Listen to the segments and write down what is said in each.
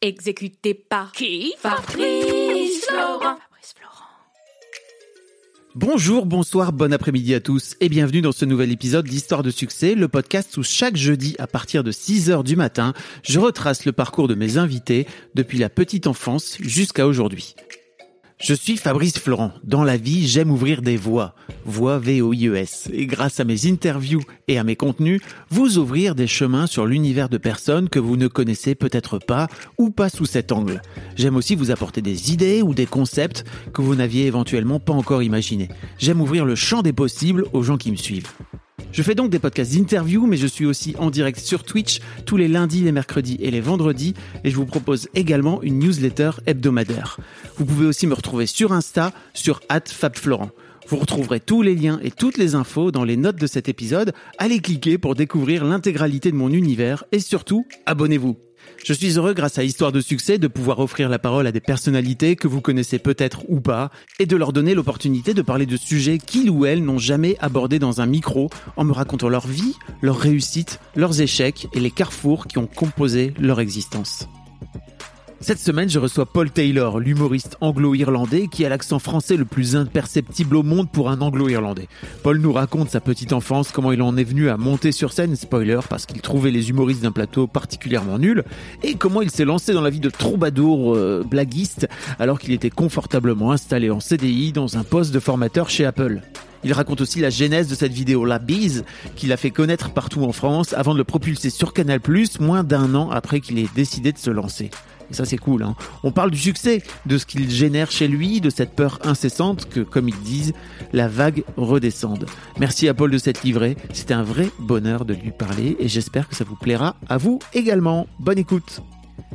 Exécuté par qui Fabrice Florent. Bonjour, bonsoir, bon après-midi à tous et bienvenue dans ce nouvel épisode d'Histoire de succès, le podcast où chaque jeudi à partir de 6h du matin, je retrace le parcours de mes invités depuis la petite enfance jusqu'à aujourd'hui. Je suis Fabrice Florent. Dans la vie, j'aime ouvrir des voies. Voix V-O-I-E-S. Et grâce à mes interviews et à mes contenus, vous ouvrir des chemins sur l'univers de personnes que vous ne connaissez peut-être pas ou pas sous cet angle. J'aime aussi vous apporter des idées ou des concepts que vous n'aviez éventuellement pas encore imaginés. J'aime ouvrir le champ des possibles aux gens qui me suivent. Je fais donc des podcasts d'interview, mais je suis aussi en direct sur Twitch tous les lundis, les mercredis et les vendredis, et je vous propose également une newsletter hebdomadaire. Vous pouvez aussi me retrouver sur Insta, sur @fabflorent. Vous retrouverez tous les liens et toutes les infos dans les notes de cet épisode. Allez cliquer pour découvrir l'intégralité de mon univers et surtout, abonnez-vous. Je suis heureux grâce à Histoire de succès de pouvoir offrir la parole à des personnalités que vous connaissez peut-être ou pas et de leur donner l'opportunité de parler de sujets qu'ils ou elles n'ont jamais abordés dans un micro en me racontant leur vie, leurs réussites, leurs échecs et les carrefours qui ont composé leur existence. Cette semaine, je reçois Paul Taylor, l'humoriste anglo-irlandais qui a l'accent français le plus imperceptible au monde pour un anglo-irlandais. Paul nous raconte sa petite enfance, comment il en est venu à monter sur scène, spoiler, parce qu'il trouvait les humoristes d'un plateau particulièrement nuls, et comment il s'est lancé dans la vie de troubadour euh, blaguiste alors qu'il était confortablement installé en CDI dans un poste de formateur chez Apple. Il raconte aussi la genèse de cette vidéo La Bise, qu'il a fait connaître partout en France avant de le propulser sur Canal+, moins d'un an après qu'il ait décidé de se lancer. Ça, c'est cool. Hein. On parle du succès, de ce qu'il génère chez lui, de cette peur incessante que, comme ils disent, la vague redescende. Merci à Paul de cette livrée. C'était un vrai bonheur de lui parler et j'espère que ça vous plaira à vous également. Bonne écoute.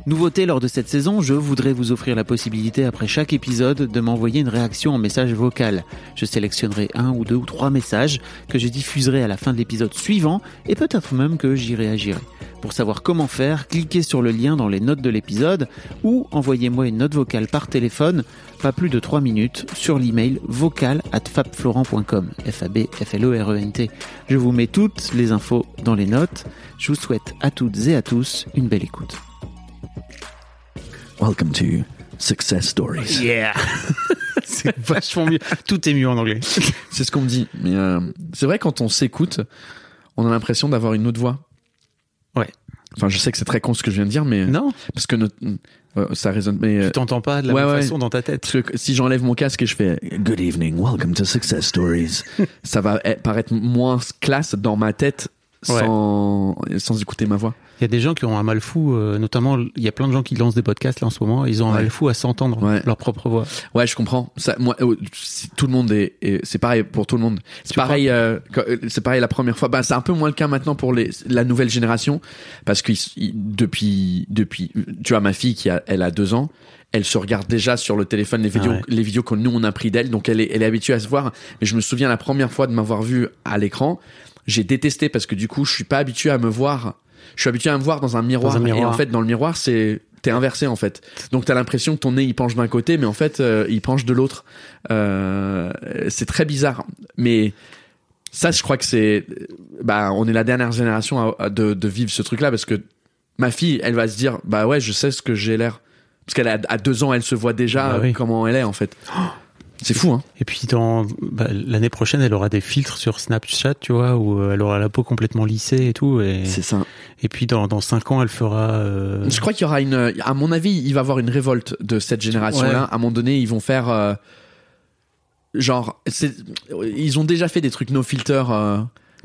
Nouveauté lors de cette saison, je voudrais vous offrir la possibilité après chaque épisode de m'envoyer une réaction en message vocal. Je sélectionnerai un ou deux ou trois messages que je diffuserai à la fin de l'épisode suivant et peut-être même que j'y réagirai. Pour savoir comment faire, cliquez sur le lien dans les notes de l'épisode ou envoyez-moi une note vocale par téléphone, pas plus de 3 minutes, sur l'email vocal at fabflorent.com. F-A-B-F-L-O-R-E-N-T. Je vous mets toutes les infos dans les notes. Je vous souhaite à toutes et à tous une belle écoute. Welcome to Success Stories. Yeah C'est vachement mieux. Tout est mieux en anglais. C'est ce qu'on me dit. Mais euh, c'est vrai quand on s'écoute, on a l'impression d'avoir une autre voix. Ouais. Enfin, je sais que c'est très con ce que je viens de dire, mais Non parce que notre, ouais, ça résonne. Mais euh, Tu t'entends pas de la Ouais, même ouais. façon dans ta tête. parce que si j'enlève mon casque et je fais Good evening, welcome to Success Stories, ça va eh, paraître moins classe dans ma tête sans sans écouter ma voix. Il y a des gens qui ont un mal fou, euh, notamment il y a plein de gens qui lancent des podcasts là en ce moment, ils ont un Ouais. mal fou à s'entendre Ouais. leur propre voix. Ouais, je comprends. Ça, moi, si tout le monde est, est- c'est pareil pour tout le monde. C'est pareil, euh, euh, c'est pareil la première fois. Bah, c'est un peu moins le cas maintenant pour les, la nouvelle génération, parce que ils- ils- depuis, depuis, tu vois, ma fille qui a, elle a deux ans, elle se regarde déjà sur le téléphone les vidéos, Ah ouais. les vidéos que nous on a pris d'elle, donc elle est, elle est habituée à se voir. Mais je me souviens la première fois de m'avoir vu à l'écran, j'ai détesté parce que du coup, je suis pas habitué à me voir. Je suis habitué à me voir dans un miroir. Dans un miroir. Et en fait, dans le miroir, c'est t'es inversé en fait. Donc t'as l'impression que ton nez il penche d'un côté, mais en fait euh, il penche de l'autre. Euh, c'est très bizarre. Mais ça, je crois que c'est, bah, on est la dernière génération à- à- de, de vivre ce truc-là parce que ma fille, elle va se dire, bah ouais, je sais ce que j'ai l'air. Parce qu'elle a à deux ans, elle se voit déjà Bah oui. comment elle est en fait. C'est fou, hein. Et puis dans bah, l'année prochaine, elle aura des filtres sur Snapchat, tu vois, où euh, elle aura la peau complètement lissée et tout. Et, C'est ça. et puis dans dans cinq ans, elle fera. euh, Je crois qu'il y aura une, à mon avis, il va y avoir une révolte de cette génération-là. Ouais. À un moment donné, ils vont faire, euh, genre, ils ont déjà fait des trucs no filter.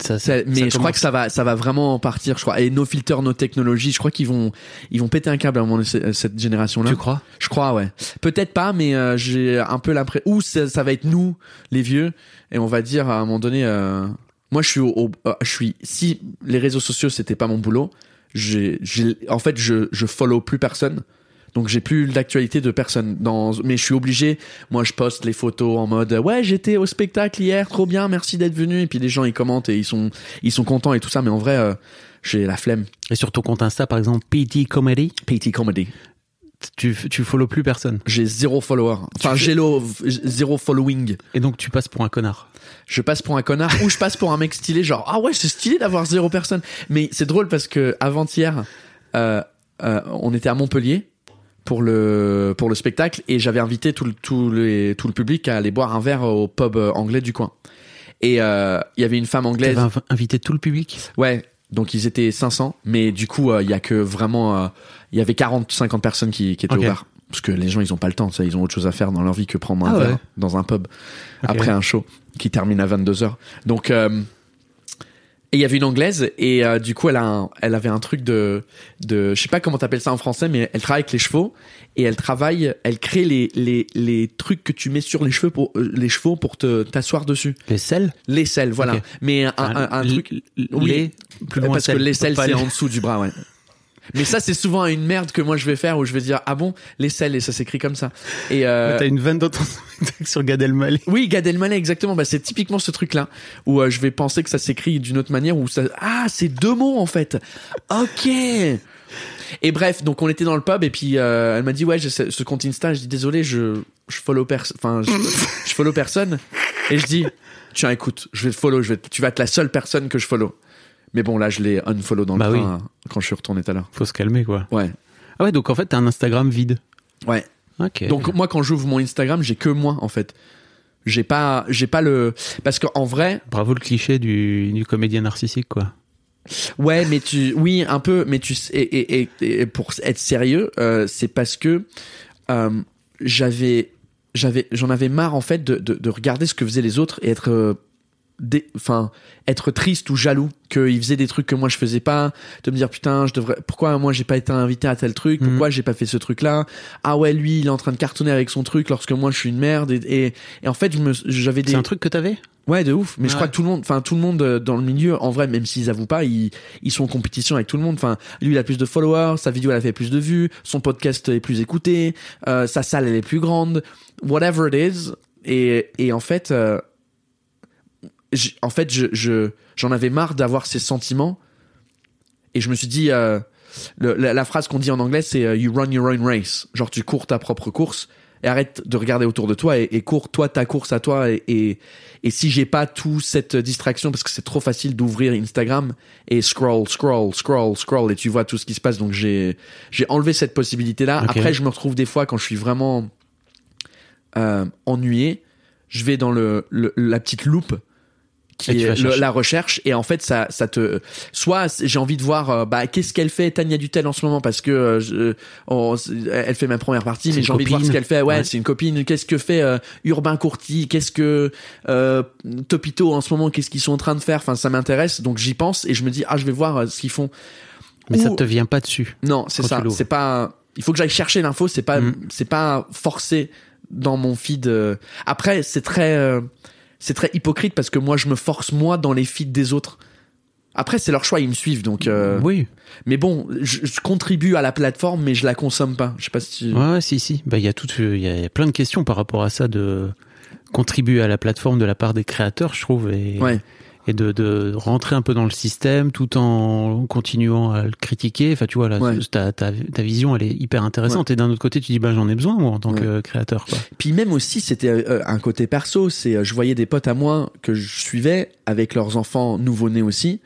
Ça, Ça- ça- mais ça je crois que ça va, ça va vraiment partir, je crois. Et nos filters, nos technologies, je crois qu'ils vont, ils vont péter un câble à un moment ce- cette génération-là. Tu crois? Je crois, ouais. Peut-être pas, mais euh, j'ai un peu l'impression. Ou ça, ça va être nous, les vieux, et on va dire à un moment donné. euh, moi, je suis, au, au- euh, je suis. Si les réseaux sociaux c'était pas mon boulot, j'ai, j'ai, en fait, je, je follow plus personne. Donc j'ai plus d'actualité de personne. Dans mais je suis obligé. Moi je poste les photos en mode ouais j'étais au spectacle hier trop bien merci d'être venu et puis les gens ils commentent et ils sont ils sont contents et tout ça. Mais en vrai euh, j'ai la flemme. Et sur ton compte Insta, par exemple, PT Comedy, PT comedy. Tu, tu follow plus personne? j'ai zéro follower. Enfin j'ai zéro following. Et donc tu passes pour un connard? je passe pour un connard ou je passe pour un mec stylé genre ah ouais c'est stylé d'avoir zéro personne mais c'est drôle parce que avant-hier euh, euh, on était à Montpellier pour le pour le spectacle et j'avais invité tout le tout le tout le public à aller boire un verre au pub euh, anglais du coin. Et euh, il y avait une femme anglaise. T'avais inv- invité tout le public? ouais. Donc ils étaient 500 mais du coup euh, il y a que vraiment euh, il y avait 40 50 personnes qui, qui étaient Ok. au bar. Parce que les gens ils ont pas le temps ça ils ont autre chose à faire dans leur vie que prendre un Ah ouais. verre dans un pub après un show qui termine à 22h donc euh, et il y avait une anglaise et euh, du coup elle a un- elle avait un truc de de je sais pas comment t'appelles ça en français mais elle travaille avec les chevaux et elle travaille elle crée les les les trucs que tu mets sur les cheveux pour euh, les chevaux pour te t'asseoir dessus. Les selles? Les selles voilà. Mais un, un, un L- truc oui. les- plus loin parce que selles, l'aisselle pas c'est les- en dessous du bras ouais mais ça c'est souvent une merde que moi je vais faire où je vais dire ah bon l'aisselle et ça s'écrit comme ça et euh, T'as une vanne dans ton sur Gad Elmaleh. oui, Gad Elmaleh, exactement. Bah, c'est typiquement ce truc-là où euh, je vais penser que ça s'écrit d'une autre manière où ça. Ah, c'est deux mots en fait. Ok. Et bref, donc on était dans le pub et puis euh, elle m'a dit ouais, j'ai ce, ce compte Insta. Je dis désolé, je je follow personne. Enfin, je, je follow personne. Et je dis tiens, écoute, je vais te follow. Je vais, tu vas être la seule personne que je follow. Mais bon, là, je l'ai unfollow dans le Bah train oui. hein, quand je suis retourné tout à l'heure. Faut se calmer, quoi. Ouais, Ah ouais, donc en fait, t'as un Instagram vide. ouais. Ok. Donc moi, quand j'ouvre mon Instagram, j'ai que moi en fait. J'ai pas, j'ai pas le, parce qu'en vrai, Bravo le cliché du, du comédien narcissique, quoi. Ouais, mais tu, oui, un peu, mais tu, et, et, et, et pour être sérieux, euh, c'est parce que euh, j'avais, j'avais, j'en avais marre en fait de, de, de regarder ce que faisaient les autres et être, euh, enfin, être triste ou jaloux qu'ils faisaient des trucs que moi je faisais pas, de me dire putain, je devrais, pourquoi moi j'ai pas été invité à tel truc, Mhm. pourquoi j'ai pas fait ce truc-là, ah ouais, lui il est en train de cartonner avec son truc lorsque moi je suis une merde et, et, et en fait j'avais des, C'est un truc que t'avais? Ouais, de ouf. Mais je Ouais. crois que tout le monde, enfin tout le monde euh, dans le milieu, en vrai, même s'ils avouent pas, ils, ils sont en compétition avec tout le monde. Enfin, lui, il a plus de followers, sa vidéo elle a fait plus de vues, son podcast est plus écouté, euh, sa salle elle est plus grande, whatever it is. Et, et en fait, euh, en fait, je, je, j'en avais marre d'avoir ces sentiments. Et je me suis dit, euh, le- la, la phrase qu'on dit en anglais, c'est euh, you run your own race. Genre, tu cours ta propre course et arrête de regarder autour de toi et, et cours toi ta course à toi. Et, et, et si j'ai pas tout cette distraction, parce que c'est trop facile d'ouvrir Instagram et scroll, scroll, scroll, scroll, et tu vois tout ce qui se passe. Donc j'ai enlevé cette possibilité là. Ok. Après, je me retrouve des fois quand je suis vraiment euh, ennuyé, je vais dans le, le- la petite loupe qui Et est le- la recherche et en fait ça ça te soit j'ai envie de voir euh, bah qu'est-ce qu'elle fait? Tania Dutel en ce moment parce que euh, je- on- elle fait ma première partie mais j'ai envie de voir ce qu'elle fait ouais, Ouais. c'est une copine qu'est-ce que fait euh, Urbain Courty qu'est-ce que euh, Topito en ce moment qu'est-ce qu'ils sont en train de faire? Enfin ça m'intéresse donc j'y pense et je me dis ah je vais voir euh, ce qu'ils font Mais ça te vient pas dessus. non, c'est ça. C'est pas. Il faut que j'aille chercher l'info. C'est pas. Mm. C'est pas forcé dans mon feed. euh. Après, c'est très. C'est très hypocrite parce que moi, je me force moi dans les feeds des autres. Après, c'est leur choix. Ils me suivent, donc. euh, Oui. Mais bon, je, je contribue à la plateforme, mais je la consomme pas. Je sais pas si. Ouais, ouais, si, si. Bah, il y a tout, il y a plein de questions par rapport à ça de contribuer à la plateforme de la part des créateurs, je trouve, et, Ouais. Et de, de rentrer un peu dans le système tout en continuant à le critiquer. Enfin, tu vois, là, Ouais. ta, ta, ta vision, elle est hyper intéressante. Et d'un autre côté, tu dis, bah, j'en ai besoin, moi, en tant Ouais. que créateur, quoi. Puis même aussi, c'était euh, un côté perso. C'est, euh, je voyais des potes à moi que je suivais avec leurs enfants nouveau-nés aussi,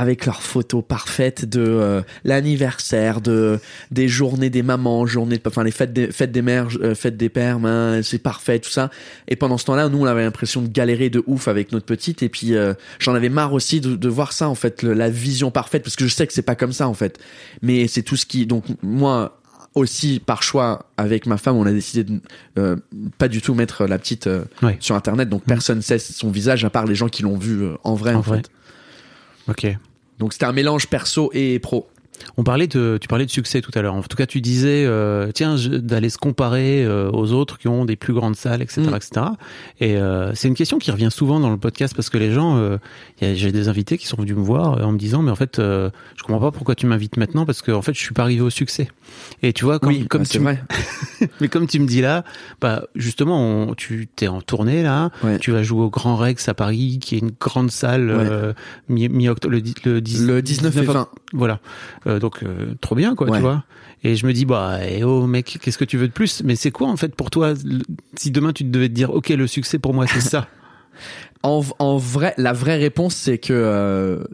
avec leurs photos parfaites de euh, l'anniversaire, de des journées des mamans, journées, enfin les fêtes des fêtes des mères, euh, fêtes des pères, ben, c'est parfait tout ça. Et pendant ce temps-là, nous on avait l'impression de galérer de ouf avec notre petite. Et puis euh, j'en avais marre aussi de, de voir ça en fait, le- la vision parfaite, parce que je sais que c'est pas comme ça en fait. Mais c'est tout ce qui, donc moi aussi par choix avec ma femme on a décidé de euh, pas du tout mettre la petite euh, sur internet donc personne sait son visage à part les gens qui l'ont vu euh, en vrai En en, vrai. fait Ok. Donc c'était un mélange perso et pro On parlait de, tu parlais de succès tout à l'heure. En tout cas, tu disais, euh, tiens, d'aller se comparer euh, aux autres qui ont des plus grandes salles, etc., Mm. etc. Et euh, c'est une question qui revient souvent dans le podcast parce que les gens, j'ai des invités qui sont venus me voir en me disant, mais en fait, je comprends pas pourquoi tu m'invites maintenant parce que en fait, je suis pas arrivé au succès. Et tu vois, comme, oui, comme bah, tu vrai. mais comme tu me dis là, bah justement, on- tu t'es en tournée là, Ouais. tu vas jouer au Grand Rex à Paris, qui est une grande salle Ouais. mi- mi-octobre, le, le, Le 19 et 20. Voilà, Euh, donc euh, trop bien quoi, Ouais. tu vois. Et je me dis bah, eh oh mec, qu'est-ce que tu veux de plus? Mais c'est quoi en fait pour toi Si demain tu devais te dire, ok, le succès pour moi c'est ça? En, en vrai, la vraie réponse, c'est que euh,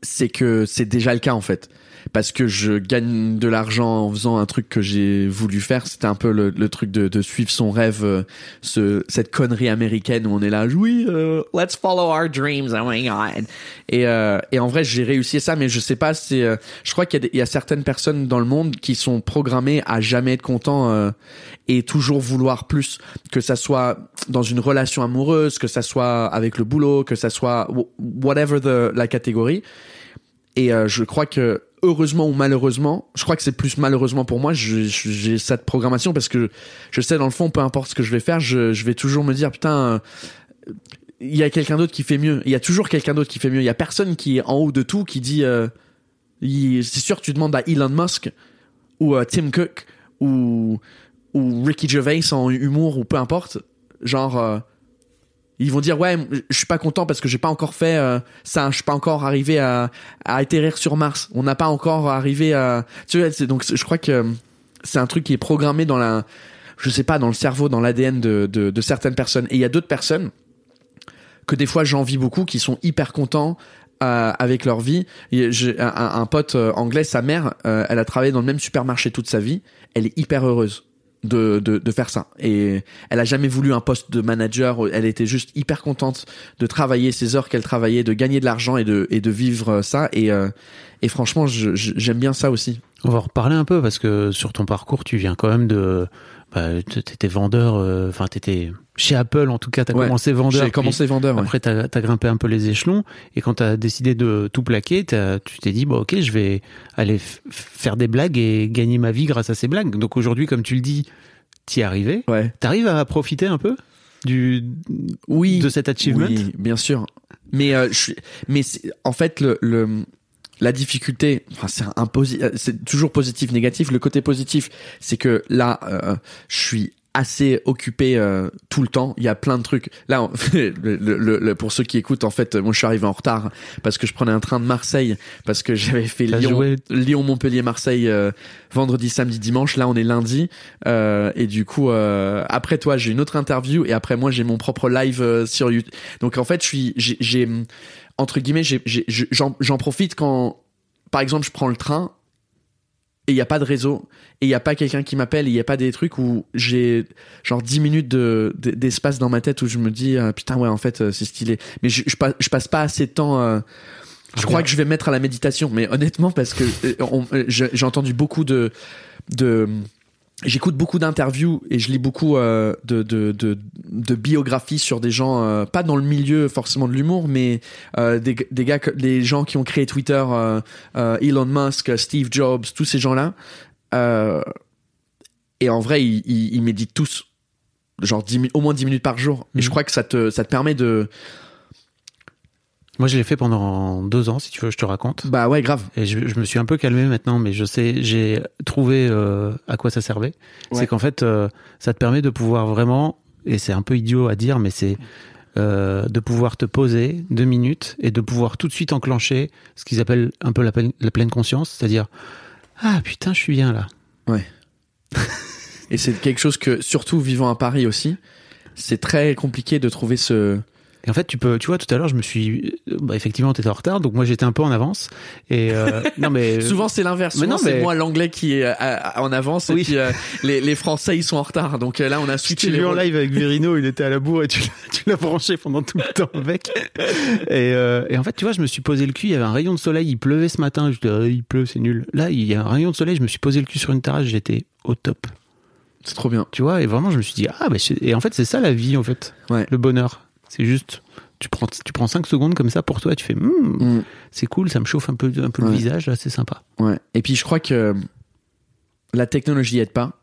c'est que c'est déjà le cas en fait. Parce que je gagne de l'argent en faisant un truc que j'ai voulu faire. C'était un peu le, le truc de, de suivre son rêve, euh, ce, cette connerie américaine où on est là, oui, euh, let's follow our dreams, oh my god. Et, euh, et en vrai, j'ai réussi ça, mais je sais pas, c'est, euh, je crois qu'il y, y a certaines personnes dans le monde qui sont programmées à jamais être contents euh, et toujours vouloir plus, que ça soit dans une relation amoureuse, que ça soit avec le boulot, que ça soit wh- whatever the, la catégorie. Et je crois que heureusement ou malheureusement, je crois que c'est plus malheureusement pour moi, j'ai cette programmation parce que je sais dans le fond, peu importe ce que je vais faire, je, je vais toujours me dire putain. il y a quelqu'un d'autre qui fait mieux. Il y a toujours quelqu'un d'autre qui fait mieux. Il y a personne qui est en haut de tout qui dit. euh, c'est sûr tu demandes à Elon Musk ou à Tim Cook ou ou Ricky Gervais en humour ou peu importe. Genre, euh, ils vont dire ouais, je suis pas content parce que j'ai pas encore fait euh, ça. Je suis pas encore arrivé à, à atterrir sur Mars. On n'a pas encore arrivé à. Tu vois, donc je crois que c'est un truc qui est programmé dans la, je sais pas, dans le cerveau, dans l'ADN de, de de certaines personnes. Et il y a d'autres personnes que des fois j'envie beaucoup, qui sont hyper contents euh, avec leur vie. J'ai un, un- un pote euh, anglais, sa mère, euh, elle a travaillé dans le même supermarché toute sa vie. Elle est hyper heureuse de, de, de faire ça. Et elle a jamais voulu un poste de manager. Elle était juste hyper contente de travailler ces heures qu'elle travaillait, de gagner de l'argent et de, et de vivre ça. Et, euh, et franchement, j'aime bien ça aussi. On va en reparler un peu parce que sur ton parcours, tu viens quand même de, bah, t'étais vendeur, euh, enfin t'étais chez Apple en tout cas, t'as Ouais. commencé vendeur. J'ai commencé vendeur. ouais. Après, t'as as grimpé un peu les échelons et quand t'as décidé de tout plaquer, tu t'es dit, bon, ok, je vais aller faire des blagues et gagner ma vie grâce à ces blagues. Donc aujourd'hui, comme tu le dis, t'y es arrivé. Ouais. T'arrives à profiter un peu du Oui. de cet achievement? Oui, bien sûr. Mais euh, je suis, mais en fait le, le la difficulté, enfin c'est un euh, c'est toujours positif négatif. Le côté positif, c'est que là, euh, je suis assez occupé euh, tout le temps. Il y a plein de trucs. Là, on- le, le- le- pour ceux qui écoutent, en fait, moi je suis arrivé en retard parce que je prenais un train de Marseille parce que j'avais fait Lyon, joué- Lyon, Montpellier, Marseille euh, vendredi, samedi, dimanche. Là, on est lundi euh, et du coup, euh, après toi, j'ai une autre interview et après moi, j'ai mon propre live euh, sur YouTube. Donc en fait, je suis, j'ai, entre guillemets, j'en profite quand, par exemple, je prends le train et il y a pas de réseau et il y a pas quelqu'un qui m'appelle, il y a pas des trucs où j'ai genre 10 minutes de, de- d'espace dans ma tête où je me dis euh, putain ouais en fait euh, c'est stylé. Mais je, je, passe, je passe pas assez de temps. euh, je crois que je vais me mettre à la méditation, mais honnêtement parce que j'ai j'ai entendu beaucoup de de J'écoute beaucoup d'interviews et je lis beaucoup euh, de, de, de, de biographies sur des gens, euh, pas dans le milieu forcément de l'humour, mais euh, des, des gars, des gens qui ont créé Twitter, Elon Musk, Steve Jobs, tous ces gens-là. Et en vrai, ils, ils, ils méditent tous, genre 10 mi- au moins 10 minutes par jour. Et Mhm. je crois que ça te, ça te permet de... Moi, je l'ai fait pendant deux ans, si tu veux, je te raconte. Bah ouais, grave. Et je, je me suis un peu calmé maintenant, mais je sais, j'ai trouvé euh, à quoi ça servait. Ouais. C'est qu'en fait, euh, ça te permet de pouvoir vraiment, et c'est un peu idiot à dire, mais c'est euh, de pouvoir te poser deux minutes et de pouvoir tout de suite enclencher ce qu'ils appellent un peu la, pleine- la pleine conscience, c'est-à-dire ah putain, je suis bien là. Et c'est quelque chose que, surtout vivant à Paris aussi, c'est très compliqué de trouver ce... Et en fait, tu peux, tu vois, tout à l'heure, je me suis, bah, effectivement, t'étais en retard, donc moi j'étais un peu en avance. Et euh, non mais Souvent c'est l'inverse. mais Souvent non, c'est mais- moi l'anglais qui est euh, à- en avance Oui. et puis euh, les, les Français ils sont en retard. Donc euh, là on a switché les vu en live avec Verino, il était à la bourre et tu, l'as- tu l'as branché pendant tout le temps avec. Et, euh, et en fait, tu vois, je me suis posé le cul, il y avait un rayon de soleil, il pleuvait ce matin, je disais, Ah, il pleut, c'est nul. Là, il y a un rayon de soleil, je me suis posé le cul sur une terrasse, j'étais au top. C'est trop bien. Tu vois, et vraiment, je me suis dit, ah, bah, c'est- et en fait, c'est ça la vie, en fait. Ouais. Le bonheur. C'est juste tu prends, tu prends 5 secondes comme ça pour toi, tu fais, Hmm, Mm. c'est cool, ça me chauffe un peu, un peu le visage, là, c'est sympa. Ouais. Et puis je crois que la technologie aide pas.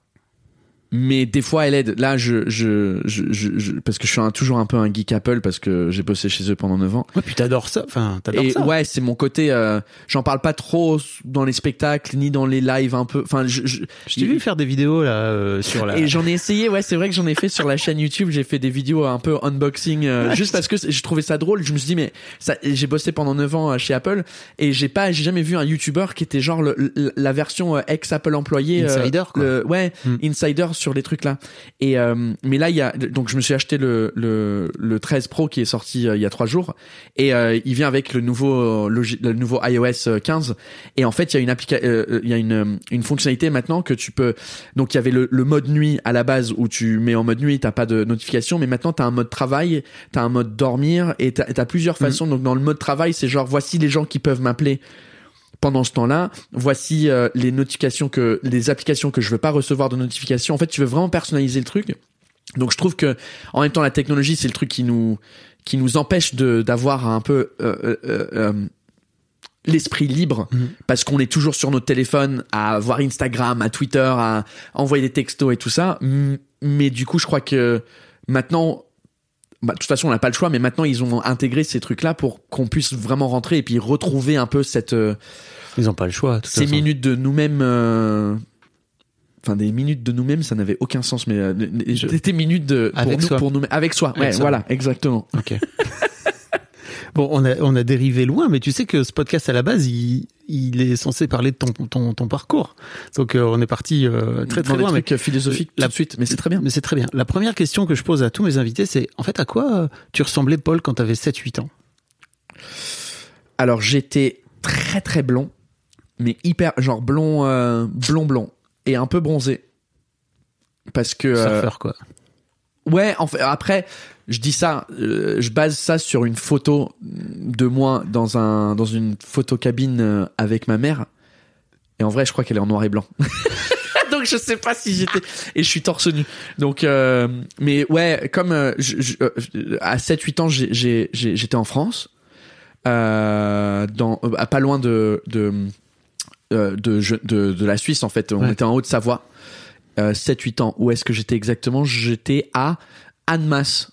Mais des fois, elle aide. Là, je, je, je, je- je- parce que je suis un- toujours un peu un geek Apple parce que j'ai bossé chez eux pendant 9 ans. Ouais, puis t'adores ça, enfin, t'adores Et ça. ouais, c'est mon côté. euh, J'en parle pas trop dans les spectacles ni dans les lives un peu. Enfin, je, je, Je t'ai vu faire des vidéos, là, euh, sur la. Et j'en ai essayé, ouais, c'est vrai que j'en ai fait sur la chaîne YouTube. J'ai fait des vidéos un peu unboxing, euh, juste parce que j'ai trouvé ça drôle. Je me suis dit, mais ça, j'ai bossé pendant 9 ans euh, chez Apple et j'ai pas, j'ai jamais vu un YouTuber qui était genre le- la version euh, ex-Apple employé, euh, Insider, quoi. le- ouais, Hmm. insider sur les trucs là. Et euh, mais là, il y a, donc je me suis acheté le le, le 13 Pro qui est sorti euh, il y a trois jours. Et euh, il vient avec le nouveau euh, logi- le nouveau iOS euh, 15 et en fait il y a une applica euh, il y a une euh, une fonctionnalité maintenant que tu peux donc il y avait le, le mode nuit à la base où tu mets en mode nuit t'as pas de notification mais maintenant t'as un mode travail t'as un mode dormir et t'as as plusieurs façons. Donc dans le mode travail c'est genre voici les gens qui peuvent m'appeler pendant ce temps-là, voici euh, les notifications que les applications que je veux pas recevoir de notifications. En fait, tu veux vraiment personnaliser le truc. Donc je trouve que en même temps la technologie c'est le truc qui nous qui nous empêche de d'avoir un peu euh, euh, euh, euh, l'esprit libre Mhm. parce qu'on est toujours sur notre téléphone à voir Instagram, à Twitter, à envoyer des textos et tout ça. Mais du coup, je crois que maintenant bah, de toute façon, on n'a pas le choix, mais maintenant ils ont intégré ces trucs-là pour qu'on puisse vraiment rentrer et puis retrouver un peu cette euh, Ils ont pas le choix. ces façon. minutes de nous-mêmes. euh, Enfin, des minutes de nous-mêmes, ça n'avait aucun sens, mais euh, des minutes de pour Avec nous, soi. pour nous, avec soi. Avec ouais, soi. voilà, exactement. Ok. bon, on a, on a dérivé loin, mais tu sais que ce podcast à la base, il, il est censé parler de ton, ton, ton parcours. Donc euh, on est parti euh, très très Dans des loin. Mais, trucs philosophiques La- tout de suite, mais c'est très bien. mais c'est très bien. La première question que je pose à tous mes invités, c'est en fait à quoi euh, tu ressemblais Paul quand tu avais 7-8 ans? Alors j'étais très très blond, mais hyper genre blond euh, blond blond et un peu bronzé. Parce que euh, Surfeur quoi. ouais, en fait, après je dis ça, euh, je base ça sur une photo de moi dans un dans une photocabine euh, avec ma mère. Et en vrai, je crois qu'elle est en noir et blanc. Donc je sais pas si j'étais et je suis torse nu. Donc euh, mais ouais, comme euh, je- je- à 7 8 ans, j'étais en France dans à pas loin de de de, je- de, de la Suisse en fait. On Ouais. était en Haute-Savoie. Euh, 7-8 ans. Où est-ce que j'étais exactement? J'étais à Annemasse.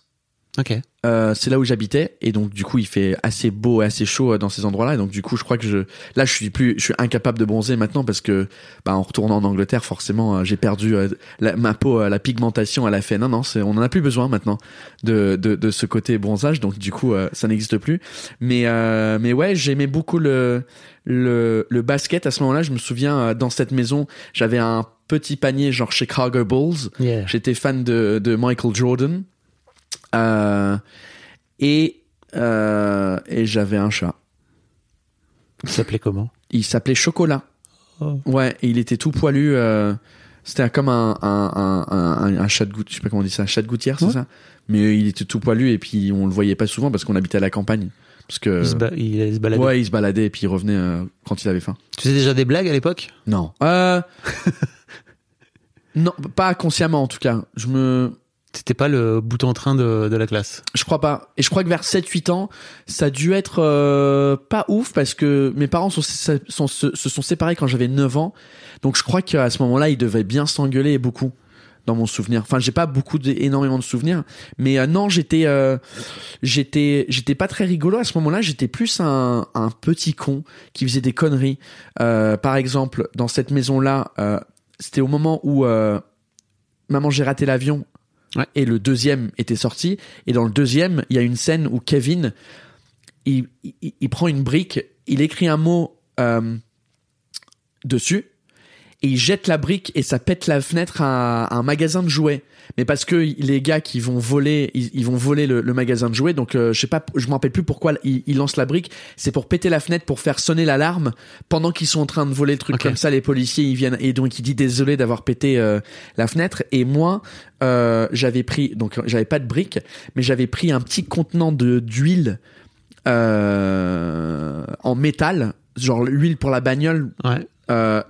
Ok. Euh, c'est là où j'habitais et donc du coup il fait assez beau et assez chaud euh, dans ces endroits-là et donc du coup je crois que je là je suis plus je suis incapable de bronzer maintenant parce que bah en retournant en Angleterre forcément euh, j'ai perdu euh, la- ma peau euh, la pigmentation elle a fait non non c'est on en a plus besoin maintenant de de, de ce côté bronzage donc du coup ça n'existe plus mais euh, mais ouais j'aimais beaucoup le le le basket à ce moment-là je me souviens dans cette maison j'avais un petit panier genre Chicago Bulls Yeah. J'étais fan de, de Michael Jordan. Euh, et euh, et j'avais un chat. Il s'appelait comment? Il s'appelait Chocolat. Oh. Ouais, et il était tout poilu. euh, C'était comme un, un, un, chat de gouttière, je sais pas comment on dit ça, un chat de gouttière, c'est Ouais. ça? Mais il était tout poilu et puis on le voyait pas souvent parce qu'on habitait à la campagne. Parce que il, se ba- il allait se balader. ouais, il se baladait et puis il revenait euh, quand il avait faim. Tu faisais déjà des blagues à l'époque? Non. Euh... non, pas consciemment en tout cas. Je me C'était pas le bout en train de, de la classe? Je crois pas. Et je crois que vers 7-8 ans, ça a dû être euh, pas ouf parce que mes parents se, sont séparés quand j'avais 9 ans. Donc je crois qu'à ce moment-là, ils devaient bien s'engueuler beaucoup dans mon souvenir. Enfin, j'ai pas beaucoup de, énormément de souvenirs, mais euh, non, j'étais euh, j'étais j'étais pas très rigolo à ce moment-là, j'étais plus un, un petit con qui faisait des conneries. Euh, par exemple, dans cette maison-là, euh, c'était au moment où maman j'ai raté l'avion Et le deuxième était sorti. Et dans le deuxième, il y a une scène où Kevin il prend une brique, il écrit un mot euh, dessus et il jette la brique et ça pète la fenêtre à, à un magasin de jouets. Mais parce que les gars qui vont voler, ils, ils vont voler le, le magasin de jouets. Donc euh, je sais pas, je me rappelle plus pourquoi ils il lancent la brique. C'est pour péter la fenêtre pour faire sonner l'alarme pendant qu'ils sont en train de voler le truc comme ça. Les policiers ils viennent et donc il dit désolé d'avoir pété euh, la fenêtre. Et moi euh, j'avais pris donc j'avais pas de brique, mais j'avais pris un petit contenant de d'huile euh, en métal, genre l'huile pour la bagnole Ouais. euh,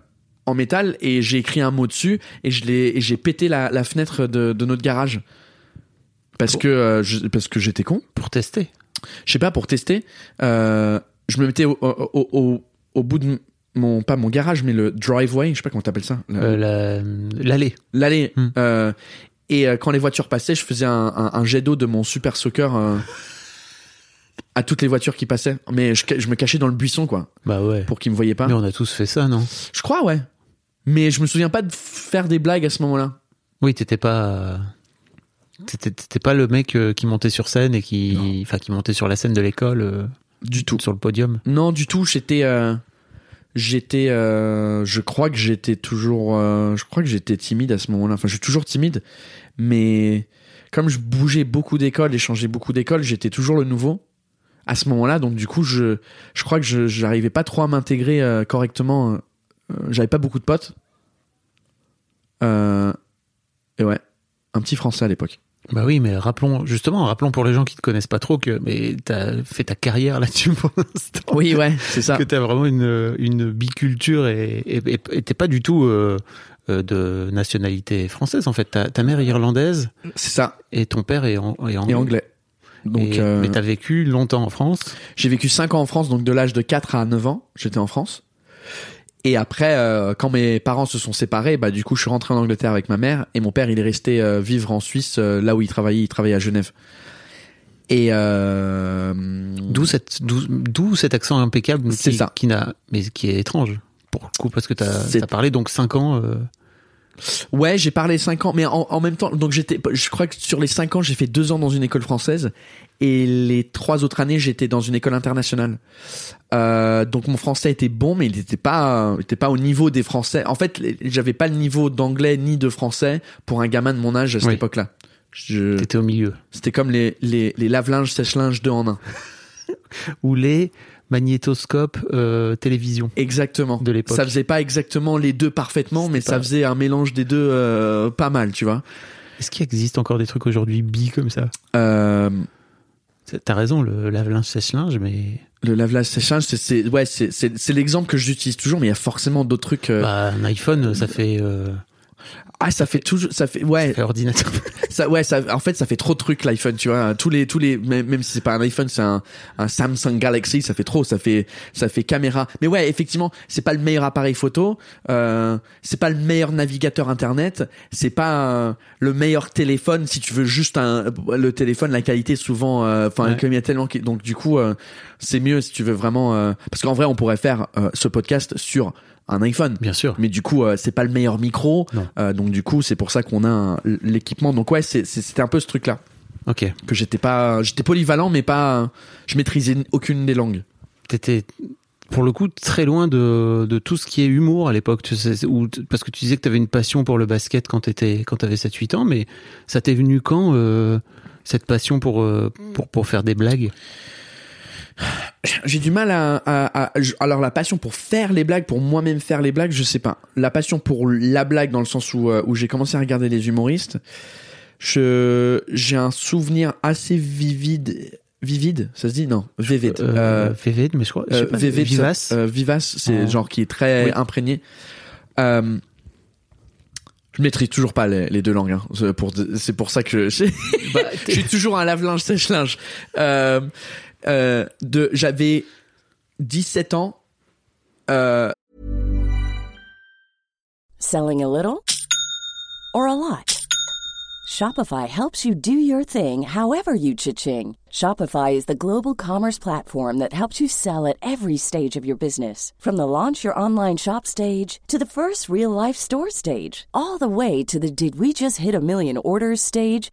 en métal et j'ai écrit un mot dessus et je l'ai j'ai pété la, la fenêtre de, de notre garage parce que euh, je- parce que j'étais con Pour tester. je sais pas pour tester. Euh, je me mettais au, au, au, au bout de mon pas mon garage mais le driveway, je sais pas comment t'appelles ça. Euh, la- L'allée. l'allée. Hmm. Euh, et euh, quand les voitures passaient, je faisais un, un, un jet d'eau de mon super soccer à toutes les voitures qui passaient. Mais je, je me cachais dans le buisson, quoi, Bah ouais. pour qu'ils me voyaient pas. Mais on a tous fait ça, non? Je crois, ouais. Mais je me souviens pas de faire des blagues à ce moment-là. Oui, t'étais pas. T'étais pas le mec euh, qui montait sur scène et qui. Enfin, qui montait sur la scène de l'école, euh, Du tout. sur le podium. Non, du tout. J'étais, euh, j'étais, euh, je crois que j'étais toujours, euh, je crois que j'étais timide à ce moment-là. Enfin, je suis toujours timide, mais comme je bougeais beaucoup d'écoles et changeais beaucoup d'écoles, j'étais toujours le nouveau à ce moment-là. Donc du coup, je, je crois que je, j'arrivais pas trop à m'intégrer correctement. Euh, j'avais pas beaucoup de potes. Euh, et ouais, un petit français à l'époque. Bah oui, mais rappelons, justement, rappelons pour les gens qui te connaissent pas trop que mais t'as fait ta carrière là-dessus pour l'instant. Oui, ouais, c'est ça. Que t'as vraiment une, une biculture et et- et- t'es pas du tout euh, euh, de nationalité française en fait. Ta, ta mère est irlandaise C'est ça. et ton père est, en- est anglais. Et anglais. Donc, Et- euh, Mais t'as vécu longtemps en France. J'ai vécu 5 ans en France, donc de l'âge de 4 à 9 ans, j'étais en France. Et après, euh, quand mes parents se sont séparés, bah du coup, je suis rentré en Angleterre avec ma mère et mon père, il est resté euh, vivre en Suisse, euh, là où il travaillait, il travaillait à Genève. Et euh, D'où cette, d'où, d'où cet accent impeccable C'est qui, ça. qui n'a, mais qui est étrange pour le coup parce que t'as, C'est- t'as parlé donc 5 ans. Euh, Ouais, j'ai parlé 5 ans, mais en, en même temps, donc j'étais, je crois que sur les 5 ans, j'ai fait 2 ans dans une école française et les 3 autres années, j'étais dans une école internationale. Euh, donc mon français était bon, mais il n'était pas, il était pas au niveau des Français. En fait, j'avais pas le niveau d'anglais ni de français pour un gamin de mon âge à cette Oui. époque-là. Je, T'étais au milieu. c'était comme les, les, les lave-linges, sèche-linges deux en un. Ou les magnétoscopes euh, télévision. Exactement. De l'époque. Ça faisait pas exactement les deux parfaitement, mais ça faisait un mélange des deux euh, pas mal, tu vois. Est-ce qu'il existe encore des trucs aujourd'hui bi comme ça? Euh, T'as raison, le lave-linge sèche-linge, mais Le lave-linge sèche-linge, c'est, c'est, ouais, c'est, l'exemple que j'utilise toujours, mais il y a forcément d'autres trucs. bah, un iPhone, ça fait, ah, ça fait toujours, ça fait, ouais, ça fait ordinateur. ça, ouais, ça, en fait, ça fait trop de trucs l'iPhone, tu vois. Tous les, tous les, même, même si c'est pas un iPhone, c'est un, un Samsung Galaxy, ça fait trop, ça fait, ça fait caméra. Mais ouais, effectivement, c'est pas le meilleur appareil photo, euh, c'est pas le meilleur navigateur internet, c'est pas euh, le meilleur téléphone si tu veux juste un, le téléphone, la qualité souvent, euh, enfin, Ouais. y a tellement, donc du coup, euh, c'est mieux si tu veux vraiment, euh, parce qu'en vrai, on pourrait faire euh, ce podcast sur un iPhone. Bien sûr. Mais du coup, euh, c'est pas le meilleur micro. Euh, donc du coup, c'est pour ça qu'on a l'équipement. Donc ouais, c'est- c'est- c'était un peu ce truc-là Ok. que j'étais pas, j'étais polyvalent, mais pas, je maîtrisais aucune des langues. T'étais, pour le coup, très loin de, de tout ce qui est humour à l'époque. Tu sais, ou- parce que tu disais que t'avais une passion pour le basket quand t'étais, quand t'avais 7-8 ans, mais ça t'est venu quand, euh, cette passion pour, pour, pour faire des blagues? J'ai du mal à, à- à- je- alors la passion pour faire les blagues, pour moi-même faire les blagues, je sais pas. La passion pour la blague dans le sens où, euh, où j'ai commencé à regarder les humoristes, je, j'ai un souvenir assez vivide, vivide, ça se dit? Non, vivide. euh, Euh, VV, mais je crois, je sais Euh, pas, vivace. ça- euh, vivace, c'est Oh. genre qui est très Oui. imprégné. Euh, je maîtrise toujours pas les, les deux langues. hein. C'est pour ça que je, Bah, je suis toujours un lave-linge sèche-linge. Euh, euh, de j'avais 17 ans. Euh, Selling a little or a lot? Shopify helps you do your thing however you cha-ching. Shopify is the global commerce platform that helps you sell at every stage of your business. From the launch your online shop stage to the first real life store stage, all the way to the did we just hit a million orders stage.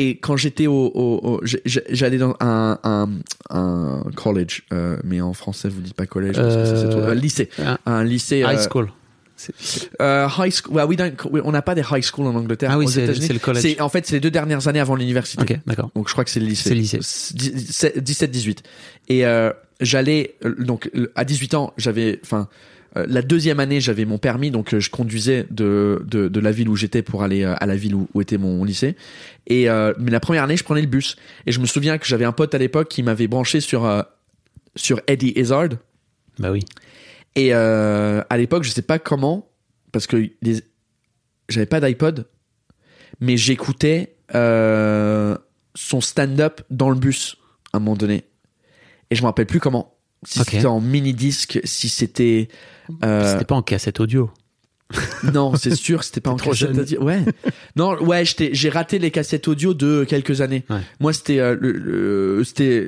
et quand j'étais au, j'allais dans un, un, un college, euh, mais en français vous dites pas collège, parce que ça, c'est trop- Euh, euh, lycée, un- un lycée. High euh, school. Euh, high school. we don't- we- on n'a pas des high school en Angleterre. Ah oui, c'est- le college. C'est- En fait, c'est les deux dernières années avant l'université. Ok, d'accord. Donc je crois que c'est le lycée. C'est le lycée. 17-18. Et euh, j'allais donc à 18 ans, j'avais, enfin, euh, la deuxième année, j'avais mon permis, donc euh, je conduisais de, de, de la ville où j'étais pour aller euh, à la ville où, où était mon lycée. Et mais la première année, je prenais le bus. Et je me souviens que j'avais un pote à l'époque qui m'avait branché sur sur Eddie Izzard. Bah oui. Et à l'époque, je sais pas comment, parce que les... j'avais pas d'iPod, mais j'écoutais euh, son stand-up dans le bus à un moment donné. Et je me rappelle plus comment. Si c'était en mini-disque, si c'était... euh, C'était pas en cassette audio. non, c'est sûr, c'était pas en trop cassette jeune. audio. Ouais. Non, ouais, j'ai raté les cassettes audio de quelques années. Ouais. Moi, c'était euh, le, le- c'était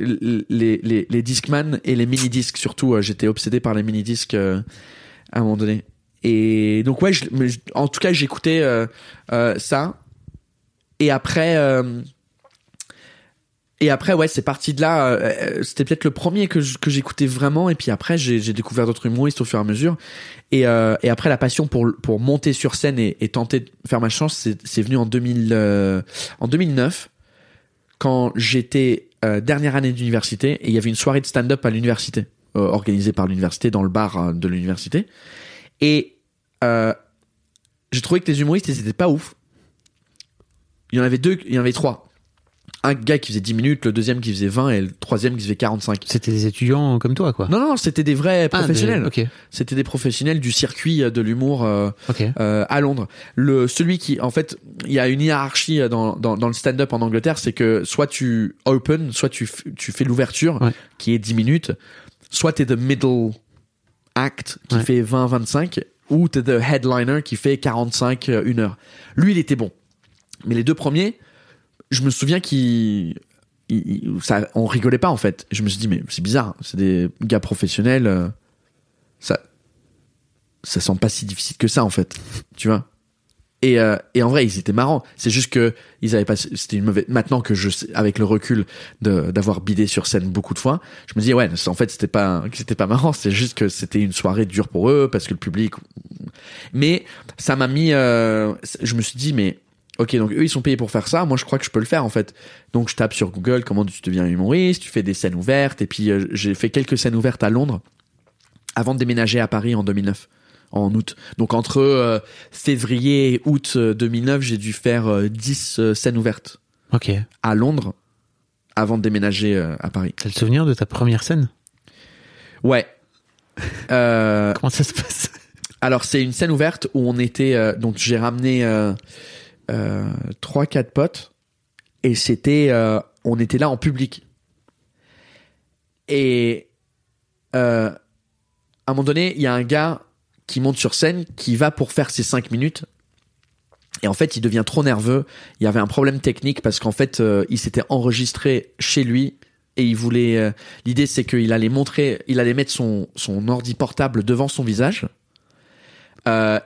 les, les, les Discman et les mini-disques surtout. euh, J'étais obsédé par les mini-disques euh, à un moment donné. Et donc, ouais, je- mais je- en tout cas, j'écoutais ça. Et après... et après, ouais, c'est parti de là. euh, euh, C'était peut-être le premier que que j'écoutais vraiment. Et puis après, j'ai découvert d'autres humoristes au fur et à mesure. Et, euh, et après, la passion pour, pour monter sur scène et, tenter de faire ma chance, c'est venu en, 2000, euh, en 2009, quand j'étais euh, dernière année d'université. Et il y avait une soirée de stand-up à l'université, euh, organisée par l'université, dans le bar de l'université. Et j'ai trouvé que les humoristes, ils étaient pas ouf. Il y en avait deux, il y en avait trois. Un gars qui faisait 10 minutes, le deuxième qui faisait 20 et le troisième qui faisait 45. C'était des étudiants comme toi, quoi. Non, non, c'était des vrais Ah, des- professionnels. Ok. C'était des professionnels du circuit euh, de l'humour euh, euh, à Londres. Le celui qui, en fait, il y a une hiérarchie euh, dans, dans, dans le stand-up en Angleterre, c'est que soit tu open, soit tu, tu fais l'ouverture, Ouais. qui est 10 minutes, soit t'es the middle act, qui Ouais. fait 20-25, ou t'es the headliner, qui fait 45, euh, une heure. Lui, il était bon. Mais les deux premiers, je me souviens qu'il... on rigolait pas en fait. Je me suis dit mais c'est bizarre, c'est des gars professionnels, euh, ça, ça semble pas si difficile que ça en fait, tu vois. Et, euh, et en vrai, ils étaient marrants. C'est juste que ils avaient pas. C'était une mauvaise. Maintenant que je, avec le recul d'avoir bidé sur scène beaucoup de fois, je me dis ouais, en fait, c'était pas, c'était pas marrant. C'est juste que c'était une soirée dure pour eux parce que le public. Mais ça m'a mis. euh, je me suis dit mais ok, donc eux ils sont payés pour faire ça. Moi, je crois que je peux le faire en fait. Donc je tape sur Google comment tu deviens humoriste. Tu fais des scènes ouvertes et puis euh, j'ai fait quelques scènes ouvertes à Londres avant de déménager à Paris en 2009 en août. Donc entre euh, février et août euh, 2009, j'ai dû faire euh, 10 euh, scènes ouvertes Ok. à Londres avant de déménager euh, à Paris. T'as le souvenir de ta première scène? Ouais. Euh, Comment ça se passe? alors c'est une scène ouverte où on était euh, donc j'ai ramené euh, euh, trois quatre potes et c'était euh, on était là en public. Et euh, à un moment donné il y a un gars qui monte sur scène qui va pour faire ses cinq minutes. Et en fait il devient trop nerveux. Il y avait un problème technique parce qu'en fait euh, il s'était enregistré chez lui et il voulait euh, l'idée c'est qu'il allait montrer il allait mettre son son ordi portable devant son visage. Euh,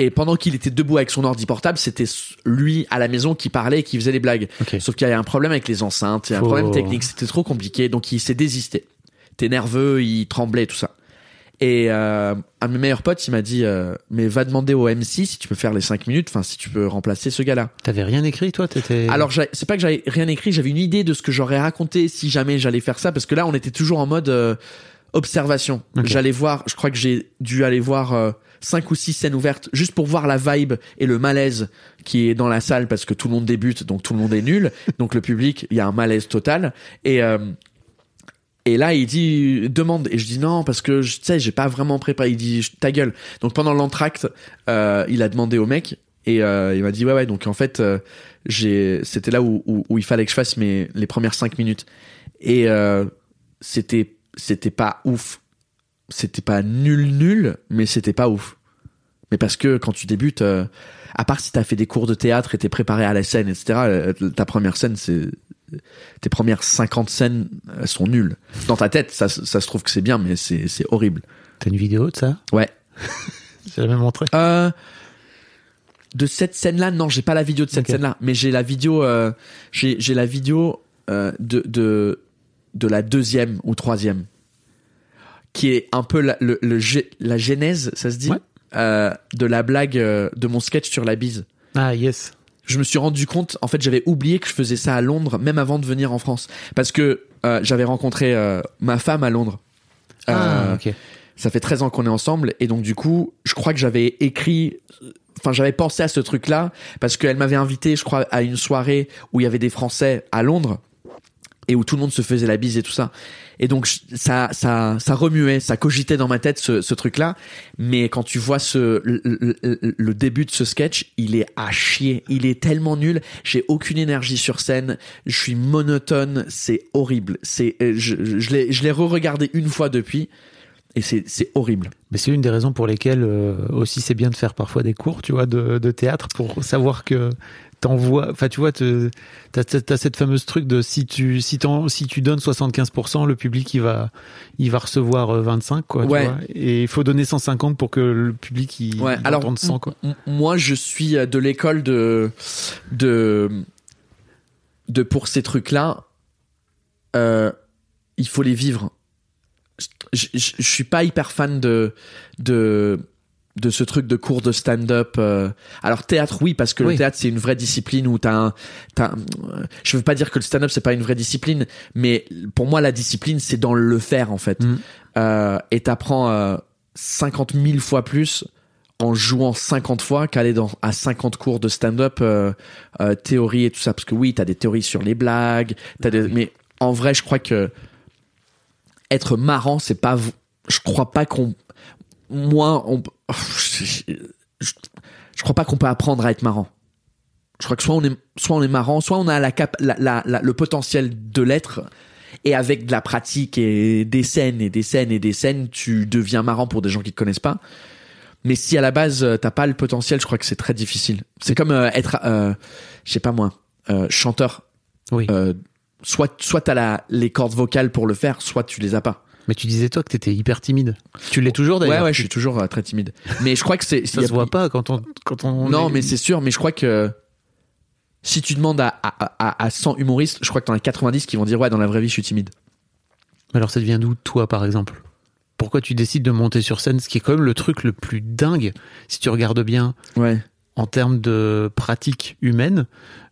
et pendant qu'il était debout avec son ordi portable, c'était lui à la maison qui parlait et qui faisait les blagues. Sauf qu'il y a un problème avec les enceintes, il y a un problème technique, c'était trop compliqué, donc il s'est désisté. T'es nerveux, il tremblait, tout ça. Et euh, un de mes meilleurs potes, il m'a dit, euh, mais va demander au MC si tu peux faire les 5 minutes, enfin si tu peux remplacer ce gars-là. T'avais rien écrit, toi? T'étais. Alors c'est pas que j'avais rien écrit, j'avais une idée de ce que j'aurais raconté si jamais j'allais faire ça, parce que là on était toujours en mode euh, observation. J'allais voir, je crois que j'ai dû aller voir euh, cinq ou six scènes ouvertes juste pour voir la vibe et le malaise qui est dans la salle parce que tout le monde débute, donc tout le monde est nul, donc le public, il y a un malaise total et euh, et là, il dit demande et je dis non parce que je sais, j'ai pas vraiment préparé. Il dit ta gueule. Donc pendant l'entracte, euh, il a demandé au mec et euh, il m'a dit ouais ouais. Donc en fait, euh, j'ai c'était là où, où où il fallait que je fasse mes les premières cinq minutes et c'était c'était pas ouf. C'était pas nul nul, mais c'était pas ouf. Mais parce que quand tu débutes, euh, à part si t'as fait des cours de théâtre et t'es préparé à la scène, etc. euh, Ta première scène, c'est tes premières 50 scènes elles sont nulles. Dans ta tête, ça, ça se trouve que c'est bien, mais c'est c'est horrible. T'as une vidéo de ça? Ouais. J'ai jamais montré. Euh, de cette scène-là, non, j'ai pas la vidéo de cette scène-là, mais j'ai la vidéo, euh, j'ai j'ai la vidéo euh, de de de la deuxième ou troisième, qui est un peu la, le, la genèse, ça se dit, Ouais. euh, de la blague euh, de mon sketch sur la bise. Ah yes. je me suis rendu compte, en fait, j'avais oublié que je faisais ça à Londres, même avant de venir en France, parce que euh, j'avais rencontré ma femme à Londres. Ah ok. Ça fait 13 ans qu'on est ensemble et donc du coup, je crois que j'avais écrit enfin j'avais pensé à ce truc là parce qu'elle m'avait invité je crois à une soirée où il y avait des français à Londres et où tout le monde se faisait la bise et tout ça et donc ça ça ça remuait ça cogitait dans ma tête ce, ce truc là mais quand tu vois ce le, le- le début de ce sketch il est à chier. Il est tellement nul. J'ai aucune énergie sur scène. Je suis monotone. C'est horrible. C'est euh, je, je l'ai re-regardé une fois depuis. Et c'est horrible. Mais c'est une des raisons pour lesquelles euh, aussi c'est bien de faire parfois des cours, tu vois, de, de théâtre pour savoir que t'envoies. Enfin, tu vois, t'as t'as cette fameuse truc de si tu si t'en- si tu donnes 75%, le public il va il va recevoir euh, 25 quoi. tu Ouais. vois. et il faut donner 150 pour que le public il Ouais, il alors entende 100 quoi. moi je suis de l'école de de de pour ces trucs-là, euh, il faut les vivre. Je, je, je suis pas hyper fan de de de ce truc de cours de stand-up. euh. Alors théâtre, oui, parce que Oui. le théâtre c'est une vraie discipline où t'as un, t'as, un- je veux pas dire que le stand-up c'est pas une vraie discipline, mais pour moi la discipline c'est dans le faire en fait. Mm. Euh, et t'apprends euh, 50 000 fois plus en jouant 50 fois qu'aller dans à 50 cours de stand-up euh, euh, théorie et tout ça parce que oui t'as des théories sur les blagues t'as des... mais en vrai je crois que être marrant c'est pas je crois pas qu'on moi on je, je, je crois pas qu'on peut apprendre à être marrant je crois que soit on est soit on est marrant soit on a la cap la, la, la- le potentiel de l'être et avec de la pratique et des scènes et des scènes et des scènes tu deviens marrant pour des gens qui te connaissent pas mais si à la base euh, t'as pas le potentiel, je crois que c'est très difficile. C'est comme euh, être, euh, je sais pas moi, euh, chanteur. Oui. Euh, soit soit t'as la les cordes vocales pour le faire, soit tu les as pas. Mais tu disais toi que t'étais hyper timide. Tu l'es toujours Ouais d'ailleurs. ouais, je suis toujours euh, très timide. Mais je crois que c'est Ça a- se voit pas quand on quand on. Non, est- mais c'est sûr. Mais je crois que si tu demandes à à, à, à 100 humoristes, je crois que t'en as 90 qui vont dire ouais dans la vraie vie je suis timide. Alors ça devient d'où toi par exemple? Pourquoi tu décides de monter sur scène, ce qui est quand même le truc le plus dingue si tu regardes bien Ouais. en termes de pratique humaine,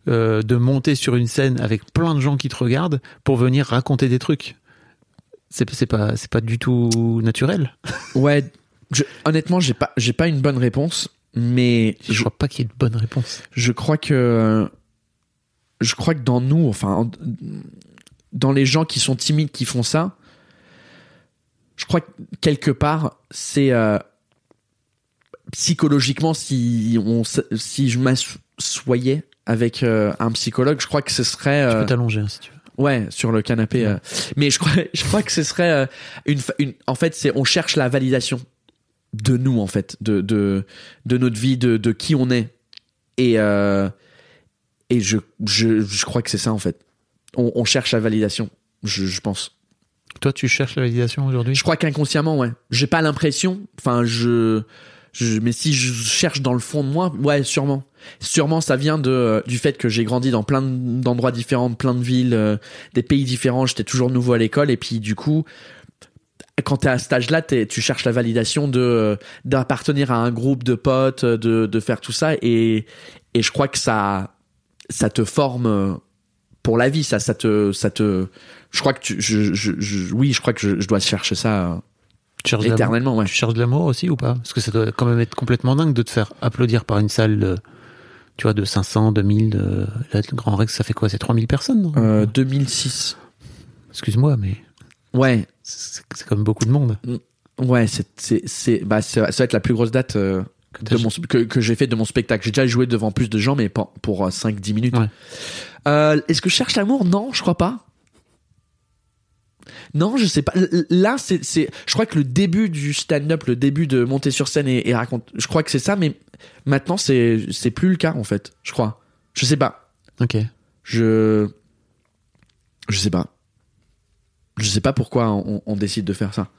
euh, de monter sur une scène avec plein de gens qui te regardent pour venir raconter des trucs? C'est c'est pas c'est pas du tout naturel. Ouais. Je, honnêtement, j'ai pas j'ai pas une bonne réponse, mais Je, je, crois pas qu'il y ait de bonne réponse. je crois que je crois que dans nous enfin en- dans les gens qui sont timides qui font ça je crois que quelque part c'est euh, psychologiquement si on si je m'assoyais avec euh, un psychologue je crois que ce serait Tu euh, peux t'allonger hein, si tu veux. Ouais, sur le canapé. euh. Mais je crois, je crois que ce serait euh, une. En fait, c'est on cherche la validation de nous, en fait, de de de notre vie, de de qui on est. Et euh, et je je je crois que c'est ça en fait. On, on cherche la validation. Je, je pense. Toi, tu cherches la validation aujourd'hui? Je crois qu'inconsciemment, ouais. J'ai pas l'impression. Enfin, je, Mais si je cherche dans le fond de moi, ouais, sûrement. Sûrement, ça vient de euh, du fait que j'ai grandi dans plein d'endroits différents, plein de villes, euh, des pays différents. J'étais toujours nouveau à l'école et puis du coup, quand t'es à cet âge-là, tu cherches la validation de euh, d'appartenir à un groupe de potes, de de faire tout ça et et je crois que ça ça te forme pour la vie. Ça ça te ça te. Je crois que tu. Je, je, je- oui, je crois que je, dois chercher ça tu cherches éternellement. Ouais. Tu cherches de l'amour aussi ou pas? Parce que ça doit quand même être complètement dingue de te faire applaudir par une salle de, tu vois, de 500, 2000, de, là, le Grand Rex, ça fait quoi? C'est 3000 personnes non? Euh, 2006. Excuse-moi, mais Ouais, c'est comme beaucoup de monde. ouais, c'est bah ça, va être la plus grosse date euh, Que mon que, que j'ai fait de mon spectacle. J'ai déjà joué devant plus de gens, mais pas pour 5-10 minutes. Ouais. Euh, Est-ce que je cherche l'amour? Non, je crois pas. Non, je sais pas. Là, c'est, c'est, je crois que le début du stand-up, le début de monter sur scène et, et raconter, je crois que c'est ça, mais maintenant, c'est, c'est plus le cas, en fait. Je crois. Je sais pas. Ok. Je, je sais pas. Je sais pas pourquoi on, on décide de faire ça.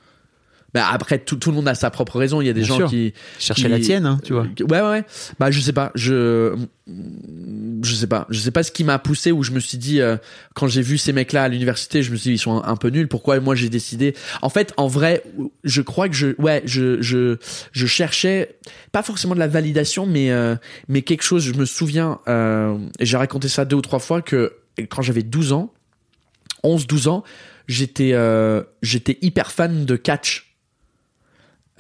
Bah après, tout, tout le monde a sa propre raison. Il y a des Bien gens sûr. qui, Chercher qui- la tienne, hein, tu vois. Ouais, ouais, ouais. Bah, je sais pas. Je, je sais pas. Je sais pas ce qui m'a poussé où je me suis dit, euh, quand j'ai vu ces mecs-là à l'université, je me suis dit, ils sont un, un peu nuls. Pourquoi moi j'ai décidé? En fait, en vrai, je crois que je, ouais, je, je, je cherchais pas forcément de la validation, mais, euh, mais quelque chose. Je me souviens, euh, et j'ai raconté ça deux ou trois fois que quand j'avais 12 ans, 11, 12 ans, j'étais, euh, j'étais hyper fan de catch.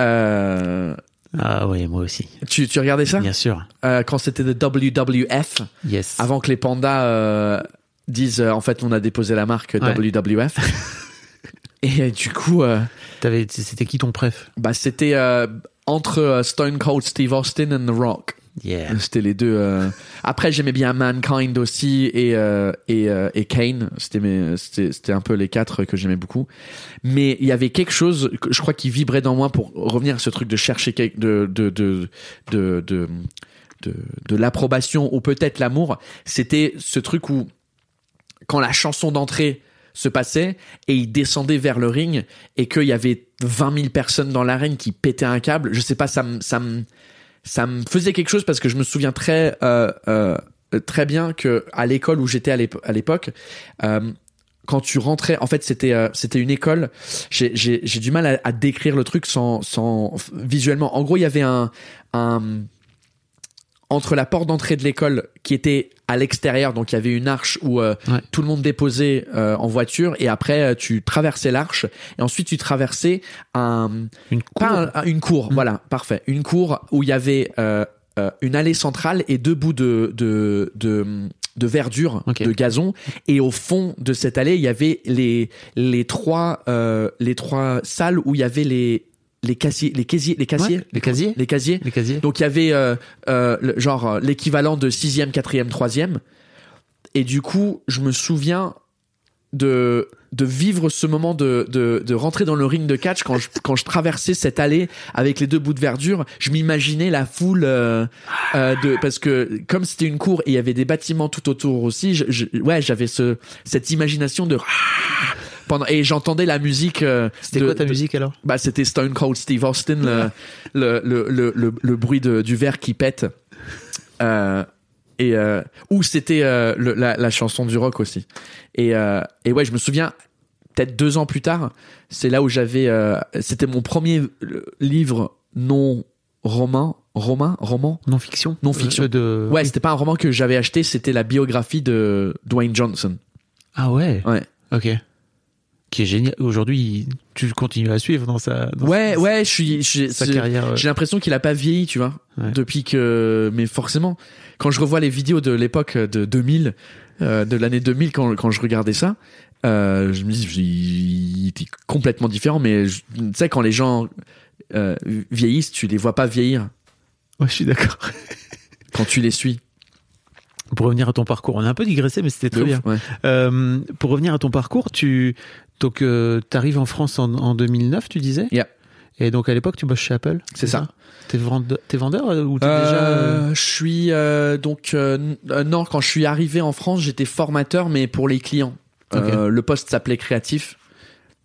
Euh, Ah ouais, moi aussi. tu, tu regardais ça? Bien sûr. Euh, quand c'était le WWF, Yes. avant que les pandas euh, disent en fait on a déposé la marque Ouais. WWF. Et du coup, C'était qui ton préf? bah c'était entre Stone Cold Steve Austin and The Rock. Yeah. C'était les deux. euh. Après, j'aimais bien Mankind aussi et et euh, et Kane. C'était c'était c'était un peu les quatre que j'aimais beaucoup. Mais il y avait quelque chose, je crois, qui vibrait dans moi pour revenir à ce truc de chercher de de de de de l'approbation ou peut-être l'amour. C'était ce truc où quand la chanson d'entrée se passait et il descendait vers le ring et qu'il y avait 20 000 personnes dans l'arène qui pétaient un câble, je sais pas, ça ça me, ça me faisait quelque chose parce que je me souviens très, euh, euh, très bien que à l'école où j'étais à l'ép- à l'époque, euh, quand tu rentrais, en fait, c'était euh, c'était une école. J'ai du mal à, à décrire le truc sans sans visuellement. En gros, il y avait un un entre la porte d'entrée de l'école qui était à l'extérieur, donc il y avait une arche où euh, Ouais. tout le monde déposait euh, en voiture et après euh, tu traversais l'arche et ensuite tu traversais un Une cour. pas un- un- une cour, voilà, parfait, une cour où il y avait euh, une allée centrale et deux bouts de de de, de verdure, de gazon et au fond de cette allée il y avait les les trois les trois salles où il y avait les les casiers les casiers les casiers Ouais, les casiers. les casiers Les casiers. donc il y avait euh, euh, le- genre euh, l'équivalent de sixième, quatrième, troisième. Et du coup, je me souviens de de vivre ce moment de, de, de rentrer dans le ring de catch quand je, quand je traversais cette allée avec les deux bouts de verdure je m'imaginais la foule euh, euh, de parce que comme c'était une cour et il y avait des bâtiments tout autour aussi je, je- ouais j'avais ce cette imagination de pendant et j'entendais la musique euh, C'était quoi ta de- musique alors? bah, c'était Stone Cold Steve Austin, le, le, le, le, le, bruit de, du verre qui pète. Euh, et euh, ou c'était euh, la, la chanson du rock aussi. Et, euh, et ouais, je me souviens, peut-être deux ans plus tard, c'est là où j'avais. c'était mon premier livre non roman, roman, roman? Non fiction. Non fiction. De. Ouais, c'était pas un roman que j'avais acheté, c'était la biographie de Dwayne Johnson. Ah ouais? Ouais. Ok. Qui est génial. Aujourd'hui, tu continues à suivre dans sa. dans Ouais, sa- ouais, je suis. je- Sa carrière. J'ai l'impression qu'il a pas vieilli, tu vois, Ouais. depuis que. Mais forcément, quand je revois les vidéos de l'époque de 2000, euh, de l'année 2000, quand quand je regardais ça, euh, je me dis, il était complètement différent. Mais tu sais, quand les gens euh, vieillissent, tu les vois pas vieillir Ouais, je suis d'accord. quand tu les suis. Pour revenir à ton parcours, on a un peu digressé, mais c'était très ouf, bien. ouais. Euh, pour revenir à ton parcours, tu donc euh, t'arrives en France en, en 2009, tu disais. Yeah. Et donc à l'époque, tu bosses chez Apple. C'est ça. T'es vendeur, t'es vendeur euh, ou t'es déjà euh, Euh, je suis euh, donc euh, euh, non quand je suis arrivé en France j'étais formateur mais pour les clients Euh, le poste s'appelait créatif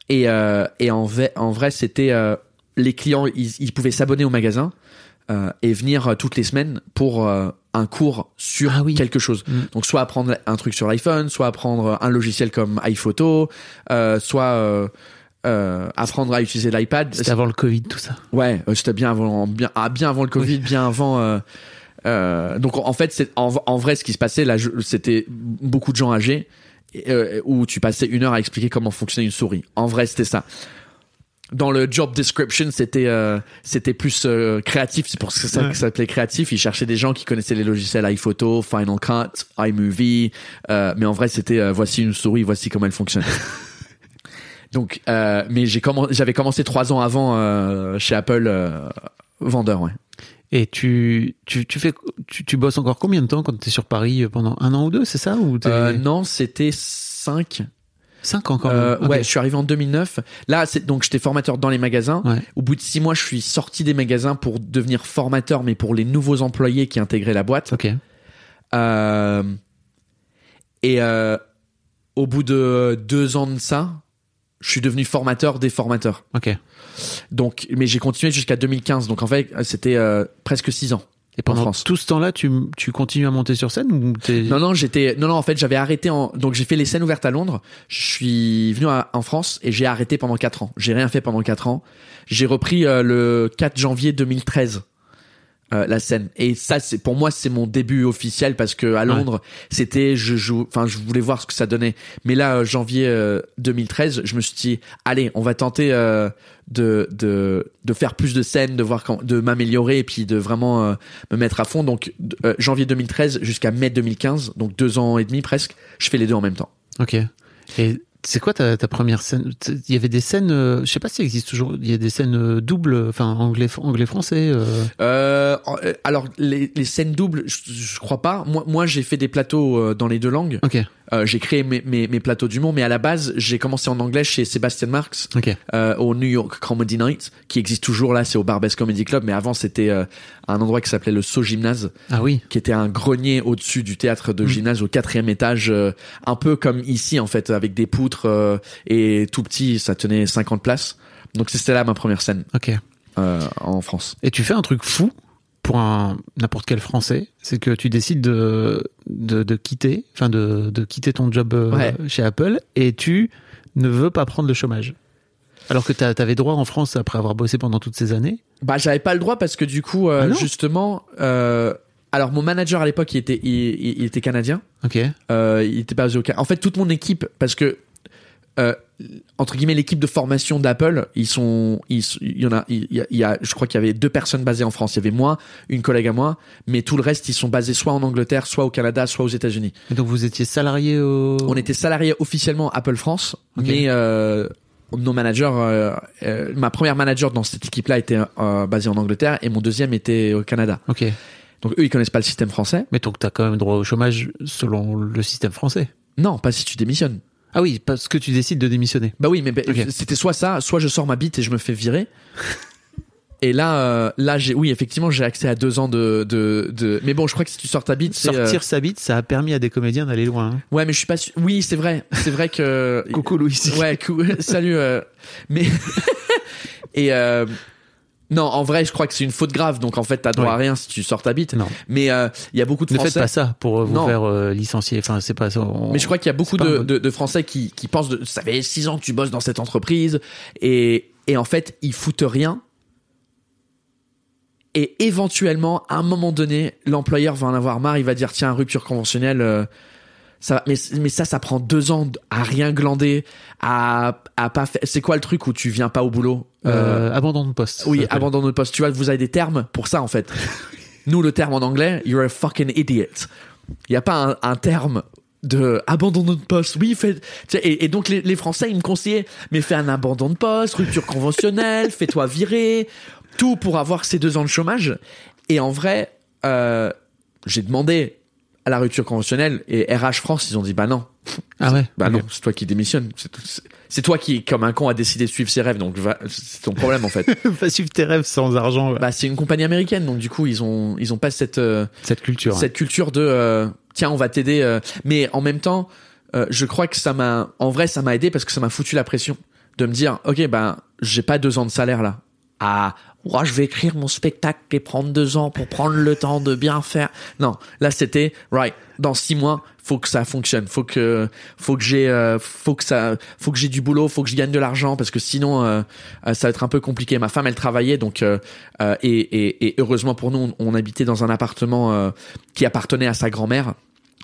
et euh, et en vrai en vrai c'était euh, les clients ils, ils pouvaient s'abonner au magasin euh, et venir euh, toutes les semaines pour euh, un cours sur Ah oui. quelque chose Mm. donc soit apprendre un truc sur l'iPhone soit apprendre un logiciel comme iPhoto soit apprendre à utiliser l'iPad C'était avant le Covid, tout ça. Ouais, c'était bien avant, bien, ah, bien avant le Covid, bien avant. donc en fait, c'est en, en vrai ce qui se passait là, c'était beaucoup de gens âgés où tu passais une heure à expliquer comment fonctionnait une souris. En vrai, c'était ça. Dans le job description, c'était euh, c'était plus euh, créatif. C'est pour ça que ça, Ouais. que ça s'appelait créatif. Ils cherchaient des gens qui connaissaient les logiciels iPhoto, Final Cut, iMovie. euh, mais en vrai, c'était euh, voici une souris, voici comment elle fonctionne. Donc, euh, mais j'ai commen- j'avais commencé trois ans avant euh, chez Apple euh, vendeur, ouais. Et tu, tu, tu fais, tu, tu bosses encore combien de temps quand t'es sur Paris pendant un an ou deux, c'est ça ou Euh, non, c'était cinq. Cinq ans quand même. Euh. Ouais, je suis arrivé en 2009. Là, c'est donc j'étais formateur dans les magasins. Ouais. Au bout de six mois, je suis sorti des magasins pour devenir formateur, mais pour les nouveaux employés qui intégraient la boîte. Ok. Euh, et euh, au bout de deux ans de ça, je suis devenu formateur des formateurs. Ok. Donc, mais j'ai continué jusqu'à 2015. Donc en fait, c'était presque six ans. Et pendant France. tout ce temps-là, tu, tu continues à monter sur scène ou Non, non, j'étais, non, non, en fait, j'avais arrêté en, donc j'ai fait les scènes ouvertes à Londres. Je suis venu à- en France et j'ai arrêté pendant quatre ans. J'ai rien fait pendant quatre ans. J'ai repris euh, le 4 janvier 2013. Euh, la scène. Et ça, c'est pour moi, c'est mon début officiel parce que à Londres, c'était je joue, enfin, je voulais voir ce que ça donnait. Mais là, euh, janvier euh, 2013, je me suis dit, allez, on va tenter euh, de de de faire plus de scènes, de voir quand, de m'améliorer et puis de vraiment euh, me mettre à fond. Donc euh, janvier 2013 jusqu'à mai 2015, donc deux ans et demi presque, je fais les deux en même temps. Ok. Et c'est quoi ta, ta première scène? Il y avait des scènes, euh, je sais pas si ça existe toujours. Il y a des scènes euh, doubles, enfin anglais, anglais français. euh. Euh, euh, alors les, les scènes doubles, je, je crois pas. Moi, moi, j'ai fait des plateaux dans les deux langues. Ok. Euh, j'ai créé mes, mes, mes plateaux du monde, mais à la base, j'ai commencé en anglais chez Sébastien Marx. Ok. euh, au New York Comedy Night, qui existe toujours là, c'est au Barbès Comedy Club, mais avant c'était euh, un endroit qui s'appelait le So Gymnase, Ah oui. qui était un grenier au-dessus du théâtre de gymnase au quatrième étage, euh, un peu comme ici en fait, avec des poutres euh, et tout petit, ça tenait 50 places. Donc c'était là ma première scène Ok. euh, en France. Et tu fais un truc fou pour un n'importe quel Français, c'est que tu décides de de, de quitter, enfin de, de quitter ton job euh, Ouais. chez Apple et tu ne veux pas prendre le chômage. Alors que t'as- t'avais droit en France après avoir bossé pendant toutes ces années. Bah j'avais pas le droit parce que du coup, euh, Ah justement, euh, alors mon manager à l'époque il était il, était canadien. Ok. Euh, il était basé au. En fait, toute mon équipe, parce que entre guillemets l'équipe de formation d'Apple, ils sont, il y en a, il y a, il y a- je crois qu'il y avait deux personnes basées en France. Il y avait moi, une collègue à moi, mais tout le reste, ils sont basés soit en Angleterre, soit au Canada, soit aux États-Unis. Donc vous étiez salarié au. On était salariés officiellement Apple France, mais euh, nos managers, euh, euh, ma première manager dans cette équipe-là était basée en Angleterre et mon deuxième était au Canada. Ok. Donc eux, ils connaissent pas le système français. Mais donc t'as quand même droit au chômage selon le système français. Non, pas si tu démissionnes. Ah oui, parce que tu décides de démissionner. Bah oui, mais Ok. c'était soit ça, soit je sors ma bite et je me fais virer. Et là, euh, là, j'ai, oui, effectivement, j'ai accès à deux ans de, de, de. Mais bon, je crois que si tu sors ta bite. Sortir euh, sa bite, ça a permis à des comédiens d'aller loin. hein. Ouais, mais je suis pas sûr. Oui, c'est vrai, c'est vrai que. Coucou Louis. Ouais, cou- salut. euh, Mais et euh, non, en vrai, je crois que c'est une faute grave. Donc en fait, t'as droit à rien si tu sors ta bite. Non. Mais euh, il y a beaucoup de Ne Français. faites pas ça pour euh, vous Non. faire euh, licencier. Enfin, c'est pas ça. on- Mais je crois qu'il y a beaucoup de, bon- de, de Français qui, qui pensent de, ça fait six ans que tu bosses dans cette entreprise et, et en fait, ils foutent rien. Et éventuellement, à un moment donné, l'employeur va en avoir marre, il va dire, tiens, rupture conventionnelle, euh, ça, mais, mais ça, ça prend deux ans à rien glander, à, à pas faire, c'est quoi le truc où tu viens pas au boulot? Euh, abandon de poste. oui, abandon de poste. Tu vois, vous avez des termes pour ça, en fait. Nous, le terme en anglais, you're a fucking idiot. Il n'y a pas un, un terme de abandon de poste. Oui, fait, et, et donc les, les Français, ils me conseillaient, mais fais un abandon de poste, rupture conventionnelle, fais-toi virer, tout pour avoir ces deux ans de chômage. Et en vrai, euh, j'ai demandé à la rupture conventionnelle et RH France, ils ont dit bah non. Ah ouais. Bah non, c'est toi qui démissionnes. C'est toi qui, comme un con, a décidé de suivre ses rêves. Donc c'est ton problème en fait. Pas suivre tes rêves sans argent. ouais. Bah, c'est une compagnie américaine, donc du coup, ils ont, ils ont pas cette, euh, Cette culture. cette culture de, euh, tiens, on va t'aider. euh. Mais en même temps, euh, je crois que ça m'a, en vrai, ça m'a aidé parce que ça m'a foutu la pression de me dire, ok, ben, j'ai pas deux ans de salaire là. Ah, ouah, je vais écrire mon spectacle et prendre deux ans pour prendre le temps de bien faire. Non, là c'était, right, dans six mois, faut que ça fonctionne, faut que, faut que j'ai, euh, faut que ça, faut que j'ai du boulot, faut que je gagne de l'argent parce que sinon, euh, euh, ça va être un peu compliqué. Ma femme, elle travaillait donc, euh, euh, et, et, et heureusement pour nous, on, on habitait dans un appartement euh, qui appartenait à sa grand-mère.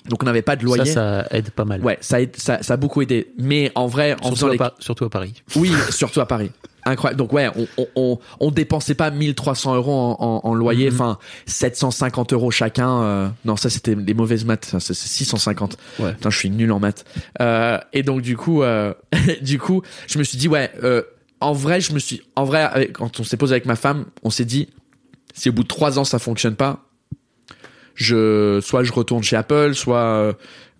Donc on n'avait pas de Ça, loyer. ça aide pas mal. Ouais, ça, aide- ça, ça a beaucoup aidé. Mais en vrai, en Surtout, faisant à les... Pa- surtout à Paris. Oui, surtout à Paris. Incroyable. Donc ouais, on, on, on, on dépensait pas 1300 euros en, en, en loyer, Mhm. enfin 750 euros chacun. euh, non, ça c'était les mauvaises maths. C'est c'est 650. Ouais. Putain, je suis nul en maths. Euh, et donc du coup, euh, du coup, je me suis dit ouais. En vrai, je me suis, en vrai, avec- quand on s'est posé avec ma femme, on s'est dit, si au bout de trois ans ça fonctionne pas, je, soit je retourne chez Apple, soit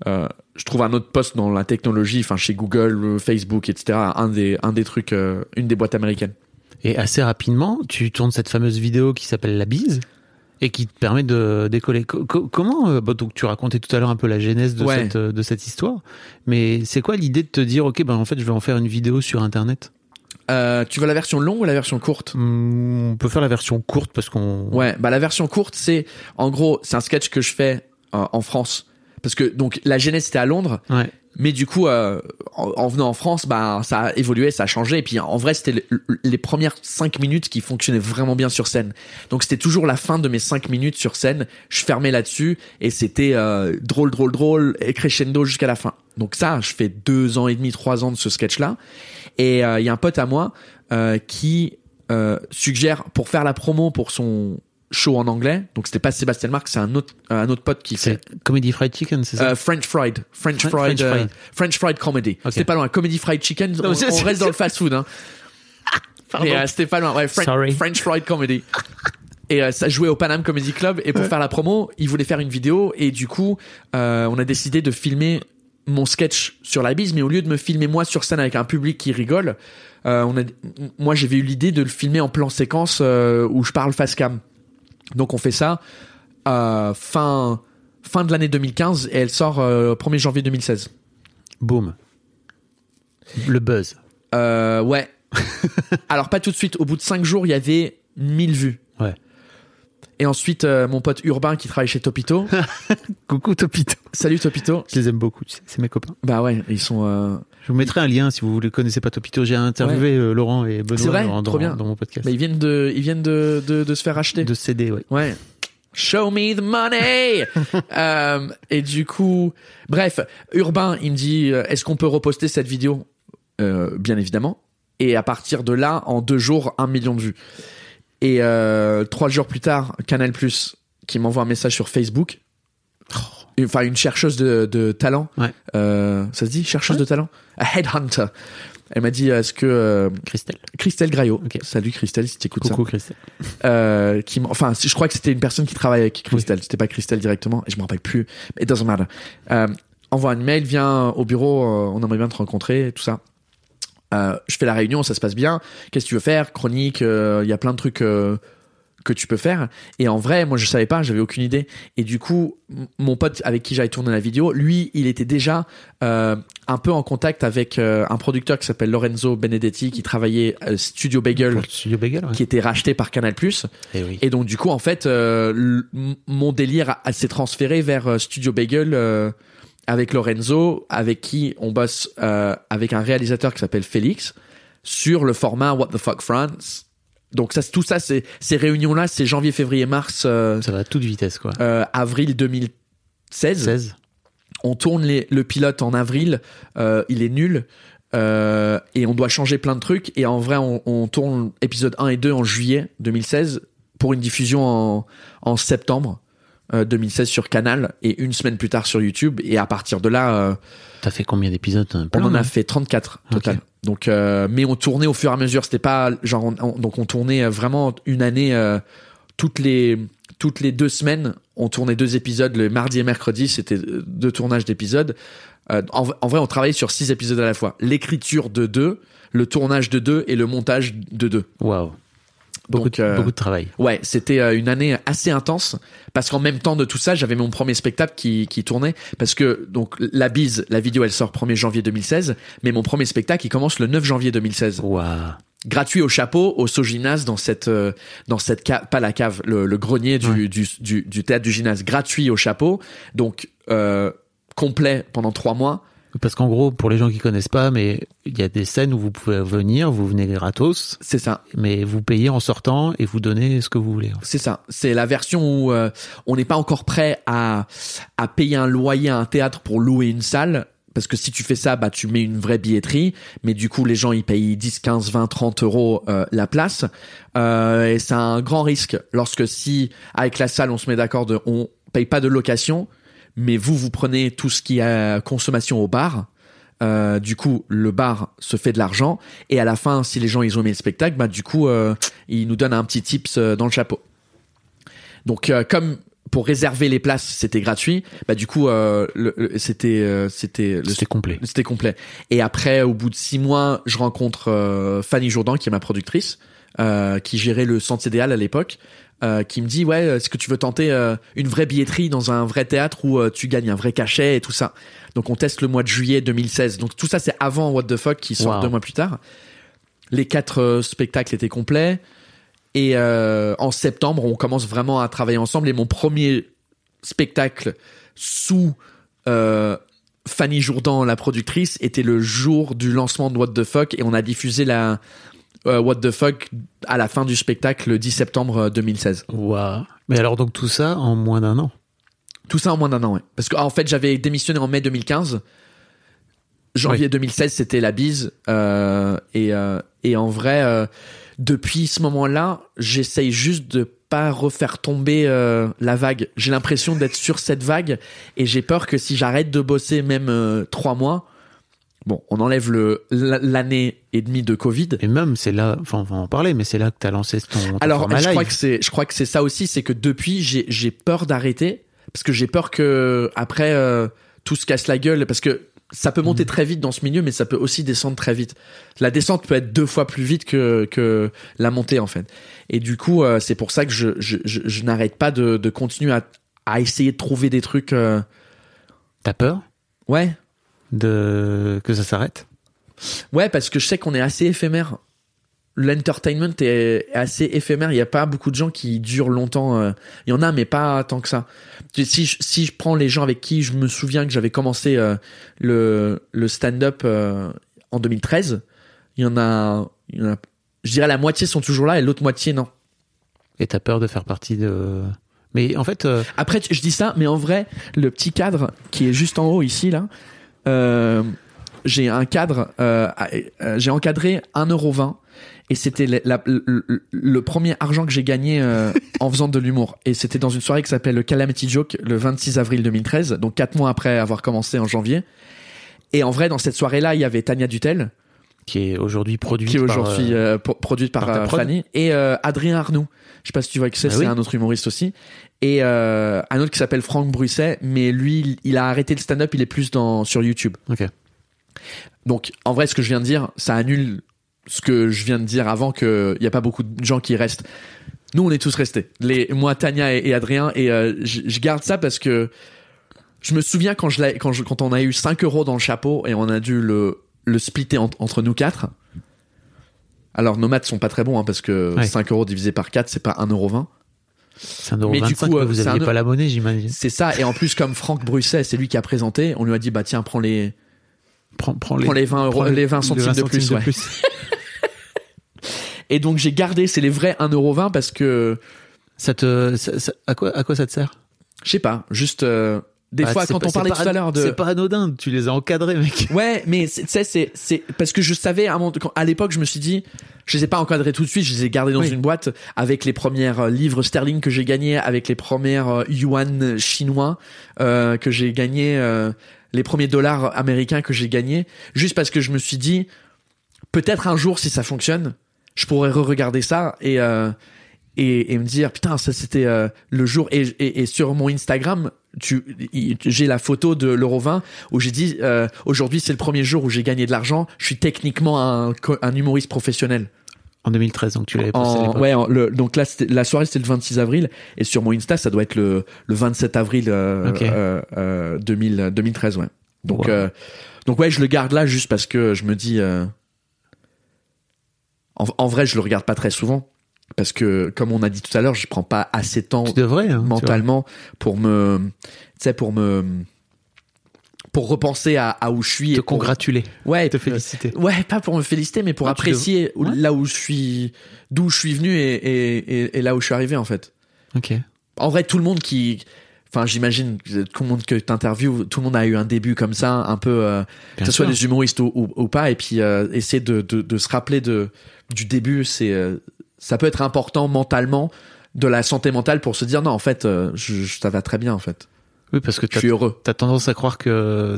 euh, je trouve un autre poste dans la technologie, enfin chez Google, euh, Facebook, etc. Un des, un des trucs, euh, une des boîtes américaines. Et assez rapidement, tu tournes cette fameuse vidéo qui s'appelle La Bise et qui te permet de décoller. Co- co- comment bah, donc tu racontais tout à l'heure un peu la genèse de Ouais. cette de cette histoire, mais c'est quoi l'idée de te dire ok ben en fait je vais en faire une vidéo sur internet? Euh, tu veux la version longue ou la version courte? Hmm, on peut faire la version courte parce qu'on Ouais, bah la version courte, c'est en gros, c'est un sketch que je fais euh, en France parce que donc la genèse c'était à Londres ouais Mais du coup, euh, en, en venant en France, bah, ça a évolué, ça a changé. Et puis, en vrai, c'était le- les premières cinq minutes qui fonctionnaient vraiment bien sur scène. Donc, c'était toujours la fin de mes cinq minutes sur scène. Je fermais là-dessus et c'était euh, drôle, drôle, drôle et crescendo jusqu'à la fin. Donc ça, je fais deux ans et demi, trois ans de ce sketch-là. Et euh, il y a un pote à moi euh, qui euh, suggère pour faire la promo pour son show en anglais. Donc, c'était pas Sébastien Marc, c'est un autre, un autre pote qui fait C'est Comedy Fried Chicken, c'est ça euh, French fried, French fried, French euh, fried. French fried comedy. Ok. C'était pas loin. Comedy fried chicken. Non, on, c'est- on c'est- reste dans le fast food. Hein. Mais euh, c'était pas loin. Ouais, French, Sorry. French fried comedy. Et ça jouait au Panam Comedy Club. Et pour faire la promo, il voulait faire une vidéo. Et du coup, on a décidé de filmer mon sketch sur la bise, mais au lieu de me filmer moi sur scène avec un public qui rigole, euh, on a, moi j'avais eu l'idée de le filmer en plan séquence euh, où je parle face cam. Donc on fait ça euh, fin fin de l'année 2015 et elle sort euh, 1er janvier 2016. Boom. Le buzz. Euh, ouais. Alors pas tout de suite. Au bout de 5 jours, il y avait 1000 vues. Ouais. Et ensuite, euh, mon pote Urbain qui travaille chez Topito. Coucou Topito. Salut Topito. Je les aime beaucoup, c'est mes copains. Bah ouais, ils sont. Je vous mettrai un lien si vous ne connaissez pas Topito. J'ai interviewé euh, Laurent et Benoît vrai dans, dans- bien. dans mon podcast. bah, ils viennent de, ils viennent de, de, de se faire acheter. De CD, ouais. Ouais. Show me the money. Euh, et du coup, bref, Urbain, il me dit, euh, est-ce qu'on peut reposter cette vidéo? Euh, Bien évidemment. Et à partir de là, en deux jours, un million de vues. Et euh, trois jours plus tard, Canal Plus qui m'envoie un message sur Facebook. Enfin, une chercheuse de, de talent. Ouais. Euh, ça se dit chercheuse de talent? A headhunter. Elle m'a dit, est-ce que euh, Christelle. Christelle Graillot, salut Christelle si tu écoutes ça, Coucou Christelle. euh, qui, enfin, je crois que c'était une personne qui travaille avec Christelle. C'était pas Christelle directement, et je me rappelle plus. It doesn't matter. Euh, envoie un email, viens au bureau, euh, on aimerait bien te rencontrer, et tout ça. Euh, je fais la réunion, ça se passe bien. Qu'est-ce que tu veux faire? Chronique, euh, il y a plein de trucs euh, que tu peux faire. Et en vrai, moi, je savais pas, j'avais aucune idée. Et du coup, mon pote avec qui j'avais tourné la vidéo, lui, il était déjà euh, un peu en contact avec euh, un producteur qui s'appelle Lorenzo Benedetti, qui travaillait euh, Studio Bagel, Studio Bagel, ouais. qui était racheté par Canal+. Eh oui. Et donc du coup, en fait, euh, mon délire s'est transféré vers euh, Studio Bagel euh, avec Lorenzo, avec qui on bosse euh, avec un réalisateur qui s'appelle Félix sur le format What the Fuck France. Donc ça, tout ça, c'est ces réunions-là, c'est janvier, février, mars, euh, Ça va à toute vitesse, quoi. euh, avril 2016. 16. On tourne les- le pilote en avril, euh, il est nul. euh, et on doit changer plein de trucs. Et en vrai, on, on tourne épisode 1 et 2 en juillet 2016 pour une diffusion en, en septembre euh, 2016 sur Canal et une semaine plus tard sur YouTube. Et à partir de là, euh, T'as fait combien d'épisodes? On en a non fait 34 total. Donc, euh, mais on tournait au fur et à mesure. C'était pas genre, on- on- donc on tournait vraiment une année euh, toutes les toutes les deux semaines. On tournait deux épisodes le mardi et mercredi. C'était euh, deux tournages d'épisodes. Euh, en, en vrai, on travaillait sur six épisodes à la fois. L'écriture de deux, le tournage de deux et le montage de deux. Waouh. Beaucoup, Donc, de- euh, beaucoup de travail. Ouais, c'était euh, une année assez intense parce qu'en même temps de tout ça, j'avais mon premier spectacle qui, qui tournait parce que donc la bise, la vidéo, elle sort 1er janvier 2016, mais mon premier spectacle, il commence le 9 janvier 2016. Waouh. Gratuit au chapeau, au Sogymnase dans cette euh, dans cette cave, pas la cave, le, le grenier du, Ouais. du, du du théâtre du gymnase, gratuit au chapeau, donc euh, complet pendant trois mois. Parce qu'en gros, pour les gens qui connaissent pas, mais il y a des scènes où vous pouvez venir, vous venez gratos, C'est ça. mais vous payez en sortant et vous donnez ce que vous voulez. C'est ça. C'est la version où euh, on n'est pas encore prêt à, à payer un loyer à un théâtre pour louer une salle. Parce que si tu fais ça, bah, tu mets une vraie billetterie. Mais du coup, les gens, ils payent 10, 15, 20, 30 euros euh, la place. Euh, et c'est un grand risque lorsque si, avec la salle, on se met d'accord de, on paye pas de location, mais vous, vous prenez tout ce qui est consommation au bar. Euh, du coup, le bar se fait de l'argent et à la fin, si les gens ils ont aimé le spectacle, bah du coup, euh, ils nous donnent un petit tips euh, dans le chapeau. Donc, euh, comme pour réserver les places, c'était gratuit, bah du coup, euh, le- le- c'était euh, c'était C'était complet. c'était complet. Et après, au bout de six mois, je rencontre euh, Fanny Jourdan, qui est ma productrice, euh, qui gérait le Centre CDL à l'époque, euh, qui me dit ouais, est-ce que tu veux tenter euh, une vraie billetterie dans un vrai théâtre où euh, tu gagnes un vrai cachet et tout ça. Donc on teste le mois de juillet 2016. Donc tout ça c'est avant What the fuck qui sort Wow. deux mois plus tard. Les quatre euh, spectacles étaient complets. Et euh, en septembre, on commence vraiment à travailler ensemble. Et mon premier spectacle sous euh, Fanny Jourdan, la productrice, était le jour du lancement de What the Fuck et on a diffusé la euh, What the Fuck à la fin du spectacle le 10 septembre 2016. Waouh. Mais alors donc tout ça en moins d'un an? Tout ça en moins d'un an, ouais. Parce qu'en fait, j'avais démissionné en mai 2015. Janvier Oui. 2016, c'était la bise. euh, et, euh, et en vrai, euh, depuis ce moment-là, j'essaye juste de pas refaire tomber euh, la vague. J'ai l'impression d'être sur cette vague et j'ai peur que si j'arrête de bosser même euh, trois mois, bon, on enlève le l'année et demie de Covid. Et même c'est là, enfin on va en parler, mais c'est là que t'as lancé ton, ton Alors, je crois que c'est, je crois que c'est ça aussi, c'est que depuis, j'ai, j'ai peur d'arrêter parce que j'ai peur que après euh, tout se casse la gueule parce que ça peut monter très vite dans ce milieu, mais ça peut aussi descendre très vite. La descente peut être deux fois plus vite que que la montée en fait. Et du coup, euh, c'est pour ça que je je, je, je n'arrête pas de, de continuer à à essayer de trouver des trucs. euh, T'as peur? Ouais, de que ça s'arrête Ouais, parce que je sais qu'on est assez éphémère. L'entertainment est assez éphémère. Il n'y a pas beaucoup de gens qui durent longtemps. euh. Il y en a, mais pas tant que ça. Si je, si je prends les gens avec qui je me souviens que j'avais commencé euh, le, le stand-up euh, en 2013, il y en a, il y en a, je dirais la moitié sont toujours là et l'autre moitié non. Et t'as peur de faire partie de. Mais en fait, euh, Après, je dis ça, mais en vrai, le petit cadre qui est juste en haut ici, là, j'ai un cadre, euh, euh, j'ai encadré 1,20€ et c'était le, premier argent que j'ai gagné euh, en faisant de l'humour. Et c'était dans une soirée qui s'appelle le Calamity Joke le 26 avril 2013, donc quatre mois après avoir commencé en janvier. Et en vrai, dans cette soirée-là, il y avait Tania Dutel, qui est aujourd'hui produit qui est par, aujourd'hui euh, euh, produite par, par euh. Fanny et euh, Adrien Arnoux. Je sais pas si tu vois qui c'est, Bah c'est oui. un autre humoriste aussi. Et euh, un autre qui s'appelle Franck Brusset, mais lui, il- il a arrêté le stand-up, il est plus dans sur YouTube. Ok. Donc, en vrai, ce que je viens de dire, ça annule ce que je viens de dire avant qu'il n'y a pas beaucoup de gens qui restent. Nous, on est tous restés. Les, moi, Tania et, et Adrien, et je, garde ça parce que je me souviens quand je quand, je, quand on a eu 5 euros dans le chapeau et on a dû le, le splitter en- entre nous quatre. Alors, nos maths sont pas très bons hein, parce que Ouais. 5 euros divisé par 4, c'est pas 1,20€. C'est un euro Mais du 25, coup, mais euh, vous c'est aviez un- pas l'abonné, j'imagine. C'est ça. Et en plus, comme Franck Brusset, c'est lui qui a présenté, on lui a dit, bah tiens, prends les, Prends, prends prends les 20 euros, les 20 centimes de plus. ouais. Et donc, j'ai gardé, c'est les vrais 1,20€ parce que, Ça te, ça- ça- à quoi, à quoi ça te sert? Je sais pas, juste, euh, des Ah, fois, quand pas- on parlait tout à l'heure de, C'est pas anodin, tu les as encadrés, mec. Ouais, mais c'est- tu sais, c'est c'est parce que je savais à, mon- à l'époque, je me suis dit, je les ai pas encadrés tout de suite, je les ai gardés dans Oui. une boîte avec les premières euh, livres sterling que j'ai gagnés, avec les premières euh, yuan chinois euh, que j'ai gagnés, euh, les premiers dollars américains que j'ai gagnés, juste parce que je me suis dit, peut-être un jour, si ça fonctionne, je pourrais re-regarder ça et euh, et, et me dire putain ça c'était euh, le jour et, et, et sur mon Instagram tu j'ai la photo de l'euro 20 où j'ai dit euh, aujourd'hui c'est le premier jour où j'ai gagné de l'argent je suis techniquement un, un humoriste professionnel En 2013, donc tu l'avais posté en, ouais en- le, donc là la soirée c'était le 26 avril et sur mon Insta ça doit être le, le 27 avril euh, Ok. euh, euh, 2000, 2013 ouais donc Wow. euh, donc ouais je le garde là juste parce que je me dis euh, en, en vrai je le regarde pas très souvent parce que comme on a dit tout à l'heure je prends pas assez de temps devrais, hein, mentalement pour me tu sais pour me pour repenser à, à où je suis vois. et te pour- congratuler, ouais te euh, féliciter. ouais pas pour me féliciter mais pour Ah, apprécier Ouais. là où je suis d'où je suis venu et, et, et, et là où je suis arrivé en fait Ok. en vrai tout le monde qui enfin j'imagine tout le monde que t'interviews tout le monde a eu un début comme ça un peu euh, que ce soit des humoristes ou, ou, ou pas et puis euh, essayer de, de, de se rappeler de du début c'est euh, ça peut être important mentalement de la santé mentale pour se dire non en fait euh, je, je- ça va très bien en fait Oui, parce que je t'as suis heureux t'as tendance à croire que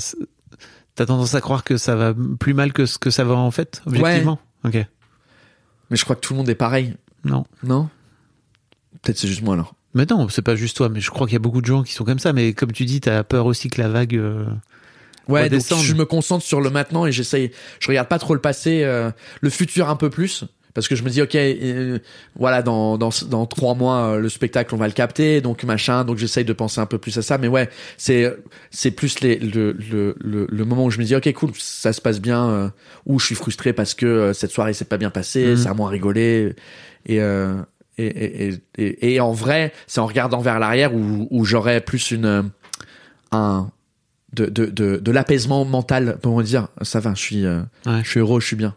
t'as tendance à croire que ça va plus mal que ce que ça va en fait, objectivement. Ok. mais je crois que tout le monde est pareil Non. non? Peut-être c'est juste moi alors Mais non, c'est pas juste toi, mais je crois qu'il y a beaucoup de gens qui sont comme ça. Mais comme tu dis, t'as peur aussi que la vague. euh, Ouais, donc je me concentre sur le maintenant et j'essaye. Je regarde pas trop le passé, euh, le futur un peu plus, parce que je me dis ok, euh, voilà, dans dans dans trois mois euh, le spectacle on va le capter, donc machin, donc j'essaye de penser un peu plus à ça. Mais ouais, c'est c'est plus les, le, le le le moment où je me dis ok cool, ça se passe bien, euh, ou je suis frustré parce que euh, cette soirée s'est pas bien passée, Mhm. ça a moins rigolé et euh, et, et, et, et, et en vrai, c'est en regardant vers l'arrière où, où j'aurais plus une un de de de, de l'apaisement mental pour me dire ça va, je suis euh, Ouais. je suis heureux, je suis bien.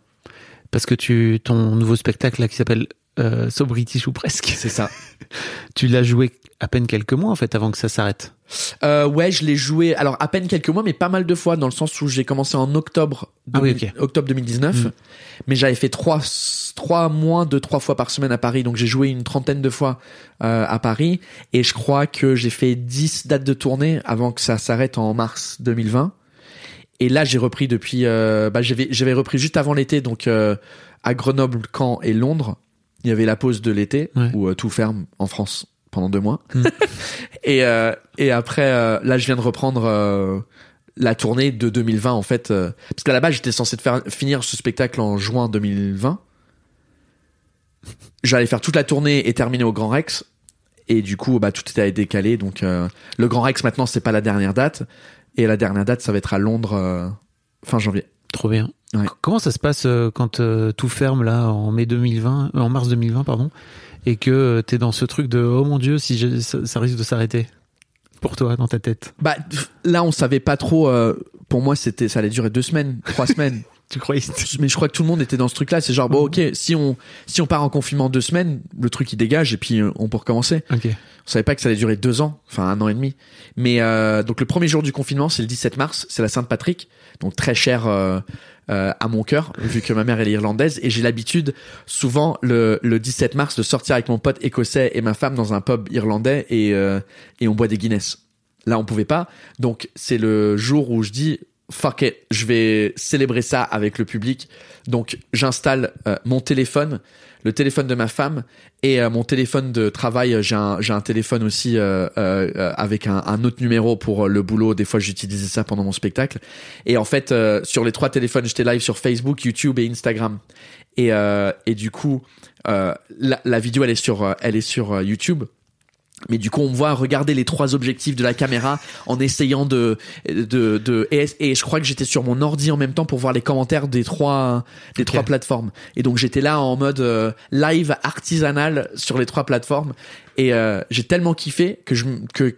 Parce que tu, ton nouveau spectacle là qui s'appelle euh, So British ou presque, C'est ça. tu l'as joué à peine quelques mois en fait avant que ça s'arrête. Euh, ouais, je l'ai joué alors à peine quelques mois, mais pas mal de fois dans le sens où j'ai commencé en octobre, Ah oui, 2000 ok. octobre 2019, Mm. mais j'avais fait trois trois moins de trois fois par semaine à Paris, donc j'ai joué une trentaine de fois euh, à Paris et je crois que j'ai fait 10 dates de tournée avant que ça s'arrête en mars 2020. Et là, j'ai repris depuis. Euh, bah, j'avais j'avais repris juste avant l'été, donc euh, à Grenoble, Caen et Londres. Il y avait la pause de l'été Ouais. où euh, tout ferme en France pendant deux mois. Mm. et euh, et après, euh, là, je viens de reprendre euh, la tournée de 2020 en fait, parce qu'à la base, j'étais censé faire finir ce spectacle en juin 2020. J'allais faire toute la tournée et terminer au Grand Rex. Et du coup, bah, tout était décalé. Donc, euh, le Grand Rex, maintenant, c'est pas la dernière date. Et la dernière date, ça va être à Londres euh, fin janvier. Trop bien. Ouais. Comment ça se passe euh, quand euh, tout ferme là en mai 2020, euh, en mars 2020 pardon, et que euh, t'es dans ce truc de oh mon dieu si ça, ça risque de s'arrêter pour toi dans ta tête? Bah, là, on savait pas trop. euh, pour moi, c'était, ça allait durer deux semaines, trois semaines. Tu croyais Mais je crois que tout le monde était dans ce truc-là. C'est genre, bon, ok, si on, si on part en confinement deux semaines, le truc il dégage et puis euh, on peut recommencer. Ok. On savait pas que ça allait durer deux ans, enfin un an et demi. Mais euh, donc le premier jour du confinement, c'est le 17 mars, c'est la Sainte-Patrick, donc très cher euh, euh, à mon cœur, vu que ma mère elle est irlandaise et j'ai l'habitude souvent le, le 17 mars de sortir avec mon pote écossais et ma femme dans un pub irlandais et euh, et on boit des Guinness. Là on pouvait pas, donc c'est le jour où je dis fuck it, je vais célébrer ça avec le public. Donc j'installe euh, mon téléphone, le téléphone de ma femme et euh, mon téléphone de travail. J'ai un, téléphone aussi euh, avec un, autre numéro pour le boulot. Des fois j'utilisais ça pendant mon spectacle. Et en fait sur les trois téléphones, j'étais live sur Facebook, YouTube et Instagram. Et, et du coup, la, la vidéo elle est sur, elle est sur YouTube. Mais du coup, on me voit regarder les trois objectifs de la caméra en essayant de, de, de et, et je crois que j'étais sur mon ordi en même temps pour voir les commentaires des trois, des trois plateformes. Et donc j'étais là en mode euh, live artisanal sur les trois plateformes. Et euh, j'ai tellement kiffé que je, que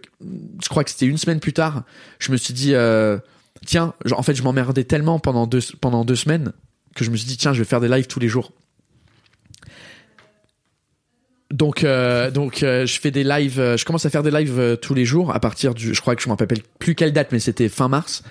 je crois que c'était une semaine plus tard, je me suis dit, euh, tiens, en fait, je m'emmerdais tellement pendant deux, pendant deux semaines que je me suis dit, tiens, je vais faire des lives tous les jours. Donc, euh, donc euh, je fais des lives, euh, je commence à faire des lives euh, tous les jours à partir du, je crois que je me rappelle plus quelle date, mais c'était fin mars.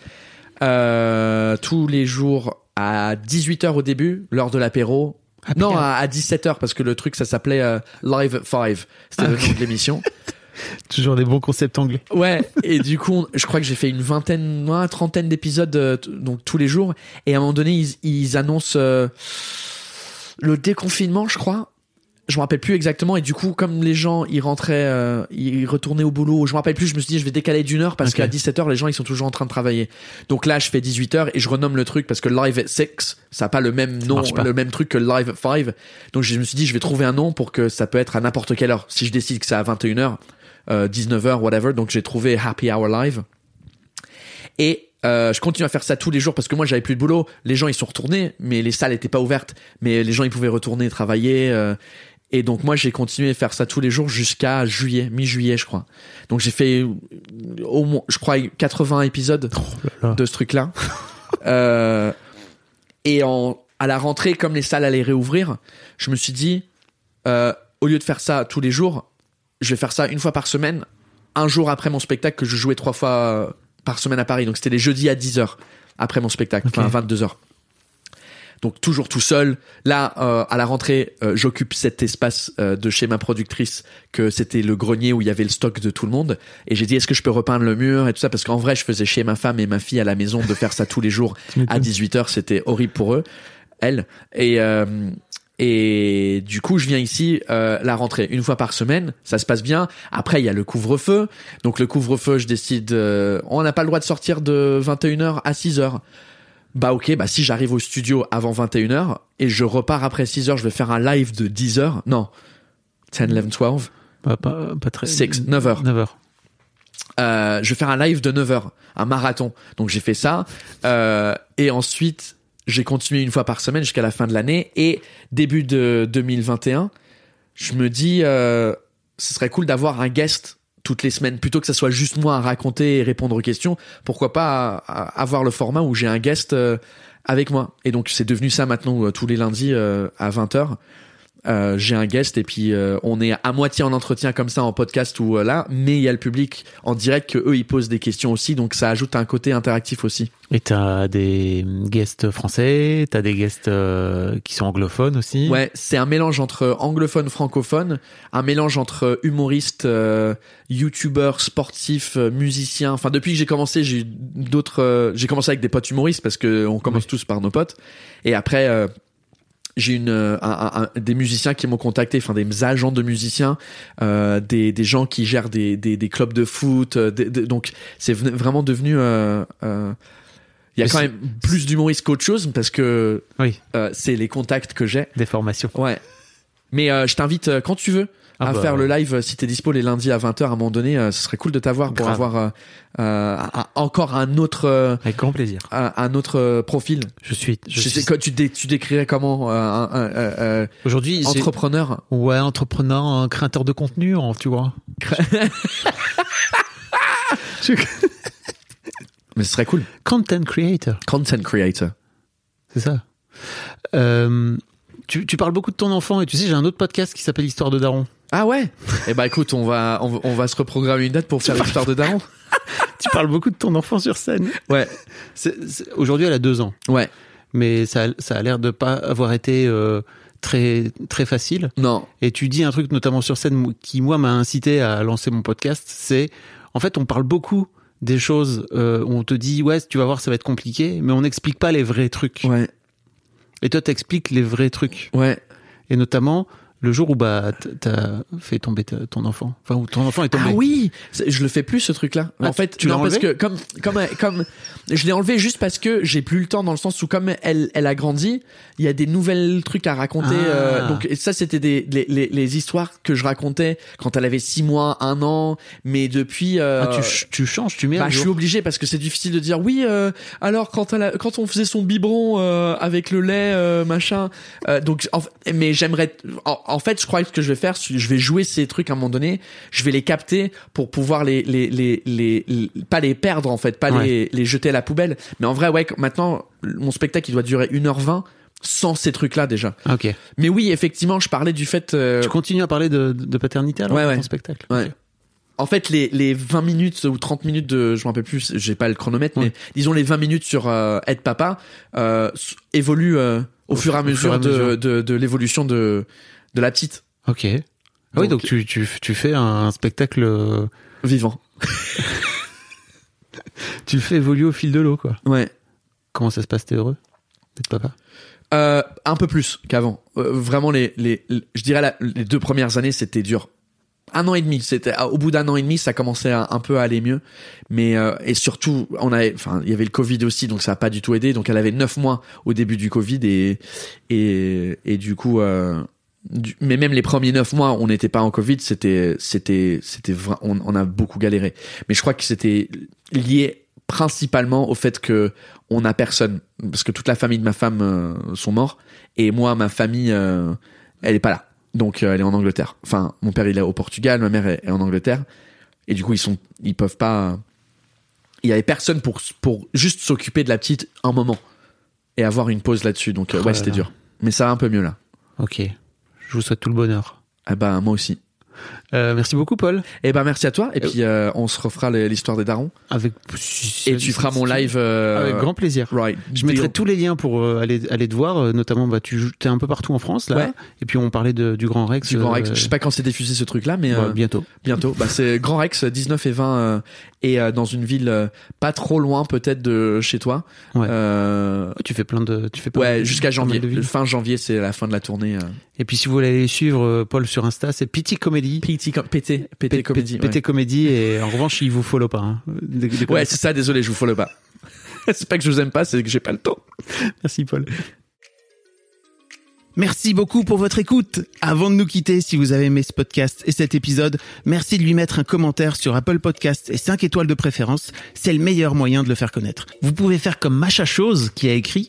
Euh, tous les jours à 18h au début, l'heure de l'apéro. non, à, à 17h parce que le truc ça s'appelait euh, Live 5. C'était Ah, le ok. nom de l'émission. Toujours des bons concepts anglais. Ouais, et du coup, je crois que j'ai fait une vingtaine, ouais, trentaine d'épisodes euh, donc tous les jours. Et à un moment donné, ils, ils annoncent euh, le déconfinement, je crois. Je me rappelle plus exactement. Et du coup, comme les gens, ils rentraient, euh, ils retournaient au boulot. Je me rappelle plus. Je me suis dit, je vais décaler d'une heure parce qu'à 17 h les gens, ils sont toujours en train de travailler. Donc là, je fais 18 h et je renomme le truc parce que Live 6, ça a pas le même nom, pas. le même truc que Live 5. Donc je me suis dit, je vais trouver un nom pour que ça peut être à n'importe quelle heure. Si je décide que c'est à 21 h euh, 19h, whatever. Donc j'ai trouvé Happy Hour Live. Et euh, je continue à faire ça tous les jours parce que moi j'avais plus de boulot. Les gens ils sont retournés, mais les salles étaient pas ouvertes. Mais les gens ils pouvaient retourner travailler. euh, et donc moi j'ai continué à faire ça tous les jours jusqu'à juillet, mi-juillet je crois. Donc j'ai fait euh, au moins, je crois 80 épisodes là. de ce truc-là. euh, et en, à la rentrée, comme les salles allaient réouvrir, je me suis dit, euh, au lieu de faire ça tous les jours, je vais faire ça une fois par semaine, un jour après mon spectacle que je jouais trois fois par semaine à Paris. Donc c'était les jeudis à 10h après mon spectacle, enfin 22h. Donc toujours tout seul. Là, euh, à la rentrée, euh, j'occupe cet espace euh, de chez ma productrice que c'était le grenier où il y avait le stock de tout le monde. Et j'ai dit, est-ce que je peux repeindre le mur et tout ça? Parce qu'en vrai, je faisais chez ma femme et ma fille à la maison de faire ça tous les jours à 18h. C'était horrible pour eux, elles. Et, euh, et du coup, je viens ici euh, la rentrée une fois par semaine. Ça se passe bien. Après, il y a le couvre-feu. Donc le couvre-feu, je décide, euh, on n'a pas le droit de sortir de 21h à 6h. Bah ok, bah si j'arrive au studio avant 21h et je repars après 6h, je vais faire un live de 10h. Non. 10, 11, 12. Pas, pas, pas très. Six, 9 heures. 9 heures. Euh, je vais faire un live de 9 heures, un marathon. Donc j'ai fait ça. Euh, et ensuite, j'ai continué une fois par semaine jusqu'à la fin de l'année. Et début de 2021, je me dis, euh, ce serait cool d'avoir un guest toutes les semaines, plutôt que ça soit juste moi à raconter et répondre aux questions, pourquoi pas avoir le format où j'ai un guest euh, avec moi. Et donc c'est devenu ça maintenant euh, tous les lundis euh, à 20h. Euh, j'ai un guest et puis euh, on est à moitié en entretien comme ça en podcast ou euh, là, mais il y a le public en direct que eux ils posent des questions aussi, donc ça ajoute un côté interactif aussi. Et t'as des guests français, t'as des guests euh, qui sont anglophones aussi. Ouais, c'est un mélange entre anglophone, francophone, un mélange entre humoriste, euh, youtubeur, sportif, musicien. Enfin, depuis que j'ai commencé, j'ai d'autres. euh, j'ai commencé avec des potes humoristes parce que on commence tous par nos potes. Et après, euh, j'ai une euh, un- un- un- des musiciens qui m'ont contacté, enfin des agents de musiciens, euh, des des gens qui gèrent des des, des clubs de foot. euh, des- des- donc c'est vraiment devenu. euh, euh, il y a Mais quand même plus d'humoristes qu'autre chose parce que Oui, c'est les contacts que j'ai. des formations. Ouais. Mais je t'invite quand tu veux Ah à bah. faire le live euh, si t'es dispo les lundis à 20h à un moment donné, euh, ce serait cool de t'avoir pour avoir euh, euh, encore un autre Avec grand plaisir. un, un autre profil. Je suis. Je Je suis... sais quoi tu, dé- tu décrirais comment euh, euh, euh, Aujourd'hui, entrepreneur? Ouais, entrepreneur, créateur de contenu, hein, tu vois. Je- Mais ce serait cool. Content creator, Content creator. c'est ça. Euh, tu, tu parles beaucoup de ton enfant et tu sais, j'ai un autre podcast qui s'appelle Histoire de Daron. Ah ouais. Eh ben écoute, on va on, va- on va se reprogrammer une date pour faire l'histoire de Daron. Tu parles beaucoup de ton enfant sur scène. Ouais. C'est- c'est- Aujourd'hui, elle a deux ans, Ouais. mais ça, a- ça a l'air de pas avoir été euh, très très facile. Non. Et tu dis un truc notamment sur scène qui moi m'a incité à lancer mon podcast, c'est en fait on parle beaucoup des choses euh, on te dit ouais tu vas voir ça va être compliqué, mais on n'explique pas les vrais trucs. Ouais. Et toi t'expliques les vrais trucs. Ouais. Et notamment le jour où bah t'as fait tomber ton enfant, enfin où ton enfant est tombé. Ah oui, je le fais plus ce truc-là. Ah, en fait, tu l'as non parce que comme comme comme je l'ai enlevé juste parce que j'ai plus le temps dans le sens où comme elle elle a grandi, il y a des nouvelles trucs à raconter. Ah. euh, donc ça c'était des les, les, les histoires que je racontais quand elle avait six mois, un an, mais depuis. euh, Ah, tu, tu changes, tu mets bah, je suis obligé parce que c'est difficile de dire oui. euh, alors quand elle a- quand on faisait son biberon euh, avec le lait euh, machin, euh, donc en mais j'aimerais. En, en fait, je crois que ce que je vais faire, je vais jouer ces trucs à un moment donné. Je vais les capter pour pouvoir les les les les, les- pas les perdre en fait, pas Ouais. les les jeter à la poubelle. Mais en vrai, ouais, maintenant mon spectacle il doit durer 1h20 sans ces trucs là déjà. Ok. Mais oui, effectivement, je parlais du fait. euh, Tu continues à parler de, de paternité alors Ouais, dans ouais. ton spectacle. Ouais. En fait, les, les 20 minutes ou 30 minutes de, je m'en rappelle plus, j'ai pas le chronomètre, Ouais. mais disons les 20 minutes sur euh, être papa euh, évoluent euh, au, fur et à de, mesure. de, de l'évolution de, de la petite Ok. Ah oui, Donc- tu, tu, tu fais un spectacle, euh, vivant. tu le fais évoluer au fil de l'eau, quoi. Ouais. Comment ça se passe T'es heureux d'être papa Euh, un peu plus qu'avant. Euh, vraiment, les, les, les- je dirais la- les deux premières années, c'était dur. Un an et demi, c'était au bout d'un an et demi, ça commençait à, un peu à aller mieux. Mais euh, et surtout, on avait, enfin, il y avait le Covid aussi, donc ça a pas du tout aidé. Donc elle avait neuf mois au début du Covid et et et du coup, du- mais même les premiers neuf mois, on n'était pas en Covid, c'était c'était c'était on, on a beaucoup galéré. Mais je crois que c'était lié principalement au fait que on a personne. Parce que toute la famille de ma femme euh, sont morts. Et moi ma famille euh, elle est pas là. Donc euh, elle est en Angleterre. Enfin mon père il est au Portugal ma mère est, est en Angleterre. Et du coup ils sont ils peuvent pas il y avait personne pour pour juste s'occuper de la petite un moment et avoir une pause là-dessus. Donc euh, Oh ouais là c'était dur. Mais ça va un peu mieux là. Ok. Je vous souhaite tout le bonheur. ah bah moi aussi Euh, merci beaucoup, Paul. et ben merci à toi et Euh, puis euh, on se refera l'histoire des darons Avec et tu feras mon live euh, Avec grand plaisir. right Je mettrai tous les liens pour euh, aller aller te voir, notamment bah tu es un peu partout en France là, Ouais. et puis on parlait de, du Grand Rex. du Grand Rex euh, je sais pas quand c'est diffusé ce truc là mais ouais, euh, bientôt. Bientôt. Bah, c'est Grand Rex, 19 et 20, euh, et euh, dans une ville euh, pas trop loin peut-être de chez toi. Ouais. Euh, Tu fais plein de tu fais pas ouais, jusqu'à janvier. Fin janvier, c'est la fin de la tournée. euh. Et puis si vous voulez aller suivre euh, Paul sur Insta, c'est Pity Comedy. PT, com- PT, PT P- Comedy. PT Comedy et en revanche il vous follow pas. Hein. Ouais c'est ça, désolé, je vous follow pas. c'est pas que je vous aime pas, c'est que j'ai pas le temps. Merci Paul. Merci beaucoup pour votre écoute. Avant de nous quitter, si vous avez aimé ce podcast et cet épisode, merci de lui mettre un commentaire sur Apple Podcast et 5 étoiles de préférence. C'est le meilleur moyen de le faire connaître. Vous pouvez faire comme Macha Chose qui a écrit